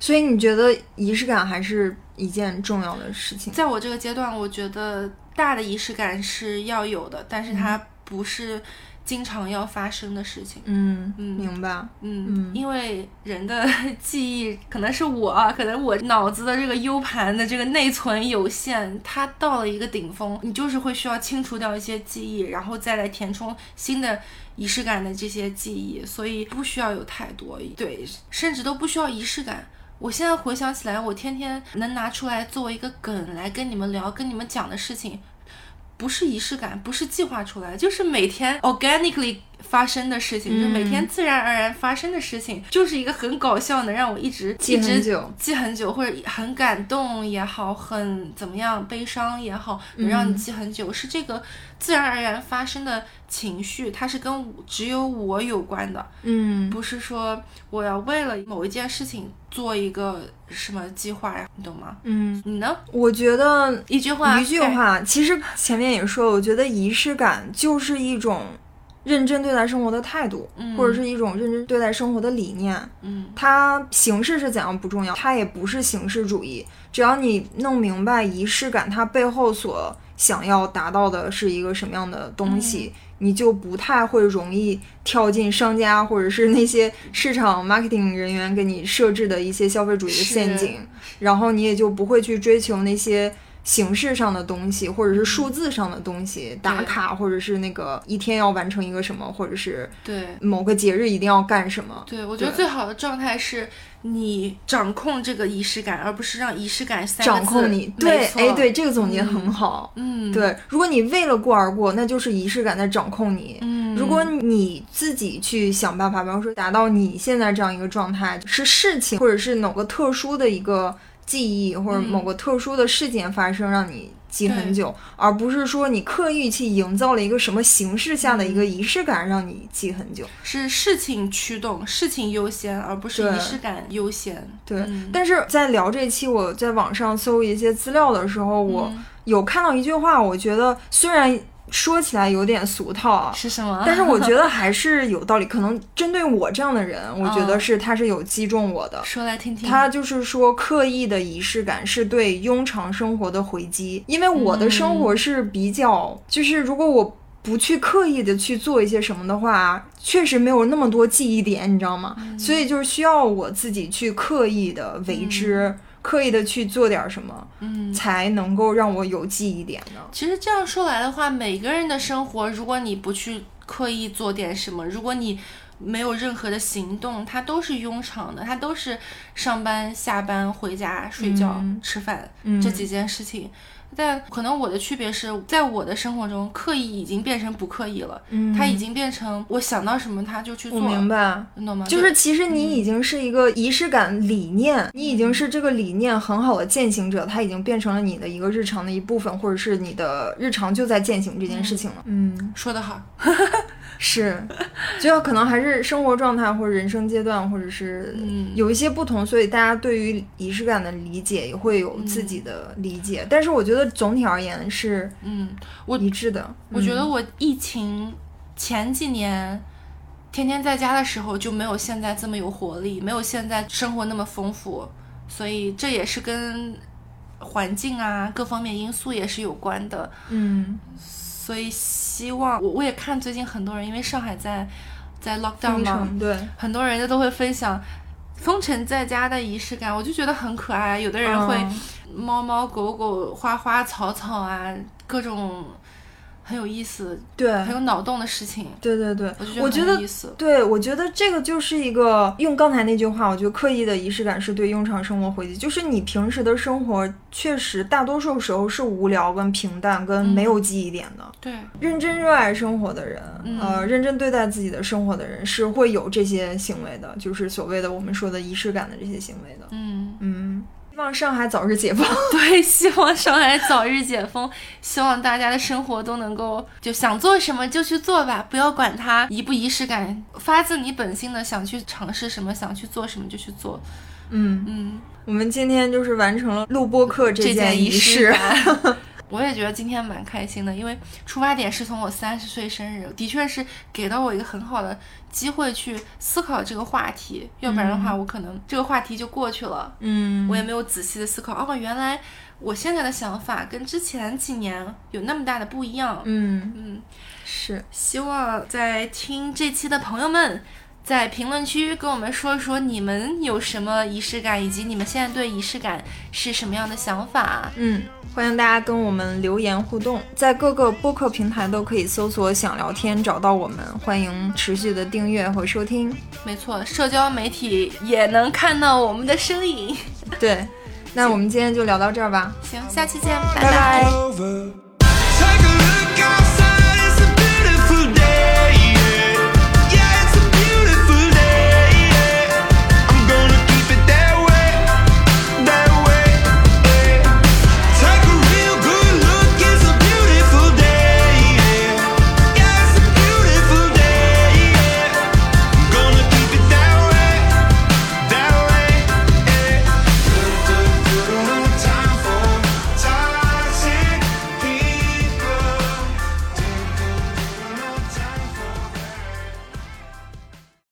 所以你觉得仪式感还是一件重要的事情？在我这个阶段，我觉得大的仪式感是要有的，但是它不是经常要发生的事情。嗯嗯明白。嗯嗯，因为人的记忆可能是我啊，可能我脑子的这个 U 盘的这个内存有限，它到了一个顶峰，你就是会需要清除掉一些记忆，然后再来填充新的仪式感的这些记忆，所以不需要有太多，对，甚至都不需要仪式感。我现在回想起来，我天天能拿出来作为一个梗来跟你们聊、跟你们讲的事情，不是仪式感，不是计划出来，就是每天 organically 发生的事情，就每天自然而然发生的事情，就是一个很搞笑，能让我一直记很久。记很久，或者很感动也好，很怎么样悲伤也好，能让你记很久，是这个自然而然发生的情绪，它是跟只有我有关的，嗯。不是说我要为了某一件事情做一个什么计划呀，你懂吗？嗯，你呢？我觉得一句话，一句话，其实前面也说了，我觉得仪式感就是一种认真对待生活的态度，嗯或者是一种认真对待生活的理念。嗯它形式是怎样不重要，它也不是形式主义。只要你弄明白仪式感它背后所想要达到的是一个什么样的东西，你就不太会容易跳进商家或者是那些市场 marketing 人员给你设置的一些消费主义的陷阱，然后你也就不会去追求那些。形式上的东西，或者是数字上的东西，打卡，或者是那个一天要完成一个什么，或者是对。某个节日一定要干什么。对，我觉得最好的状态是你掌控这个仪式感，而不是让仪式感掌控你，对，哎，对，这个总结很好。嗯，对，如果你为了过而过，那就是仪式感在掌控你。嗯，如果你自己去想办法，比方说达到你现在这样一个状态，是事情或者是某个特殊的一个记忆，或者嗯某个特殊的事件发生，让你记很久，而不是说你刻意去营造了一个什么形式下的一嗯个仪式感让你记很久。是事情驱动，事情优先，而不是仪式感优先。对，嗯。但是在聊这期，我在网上搜一些资料的时候，我嗯。有看到一句话，我觉得虽然说起来有点俗套啊，是什么？但是我觉得 还是有道理。可能针对我这样的人，我觉得哦是他是有击中我的。说来听听。他就是说，刻意的仪式感是对庸常生活的回击。因为我的生活是比较，就是如果我不去刻意的去做一些什么的话，确实没有那么多记忆点，你知道吗？所以就是需要我自己去刻意的为之，刻意的去做点什么，嗯，才能够让我有记忆点呢。其实这样说来的话，每个人的生活，如果你不去刻意做点什么，如果你没有任何的行动，它都是庸常的，它都是上班、下班、回家、睡觉、嗯吃饭、嗯这几件事情。但可能我的区别是在我的生活中，刻意已经变成不刻意了，嗯它已经变成我想到什么他就去做，我明白。你懂吗？就是其实你已经是一个仪式感理念，你已经是这个理念很好的践行者，它已经变成了你的一个日常的一部分，或者是你的日常就在践行这件事情了。嗯，说得好，是，就要可能还是生活状态或者人生阶段，或者是嗯有一些不同，所以大家对于仪式感的理解也会有自己的理解。但是我觉得总体而言是嗯，我一致的。我觉得我疫情前几年天天在家的时候就没有现在这么有活力，没有现在生活那么丰富，所以这也是跟环境啊各方面因素也是有关的。嗯，所以希望我我也看最近很多人，因为上海在在 lockdown 封嘛，对，很多人家都会分享封城在家的仪式感，我就觉得很可爱。有的人会嗯猫猫狗狗、花花草草啊，各种很有意思、对很有脑洞的事情，对对对，我就觉得。对，我觉得这个就是一个用刚才那句话，我觉得刻意的仪式感是对庸常生活回击，就是你平时的生活确实大多数时候是无聊、跟平淡、跟没有记忆点的。对，认真热爱生活的人，嗯呃，认真对待自己的生活的人是会有这些行为的，就是所谓的我们说的仪式感的这些行为的。嗯，嗯，希望上海早日解封。对，希望上海早日解封，希望大家的生活都能够就想做什么就去做吧，不要管它仪不仪式感，发自你本心的想去尝试什么，想去做什么就去做。嗯，嗯，我们今天就是完成了录播课这件仪仪式。感。我也觉得今天蛮开心的，因为出发点是从我三十岁生日，的确是给到我一个很好的机会去思考这个话题，要不然的话，我可能这个话题就过去了，嗯，我也没有仔细的思考，哦，原来我现在的想法跟之前几年有那么大的不一样。嗯嗯，是。希望在听这期的朋友们。在评论区跟我们说说你们有什么仪式感，以及你们现在对仪式感是什么样的想法。嗯，欢迎大家跟我们留言互动，在各个播客平台都可以搜索“想聊天”找到我们，欢迎持续的订阅和收听。没错，社交媒体也能看到我们的身影。对，那我们今天就聊到这儿吧。行，下期见，拜拜.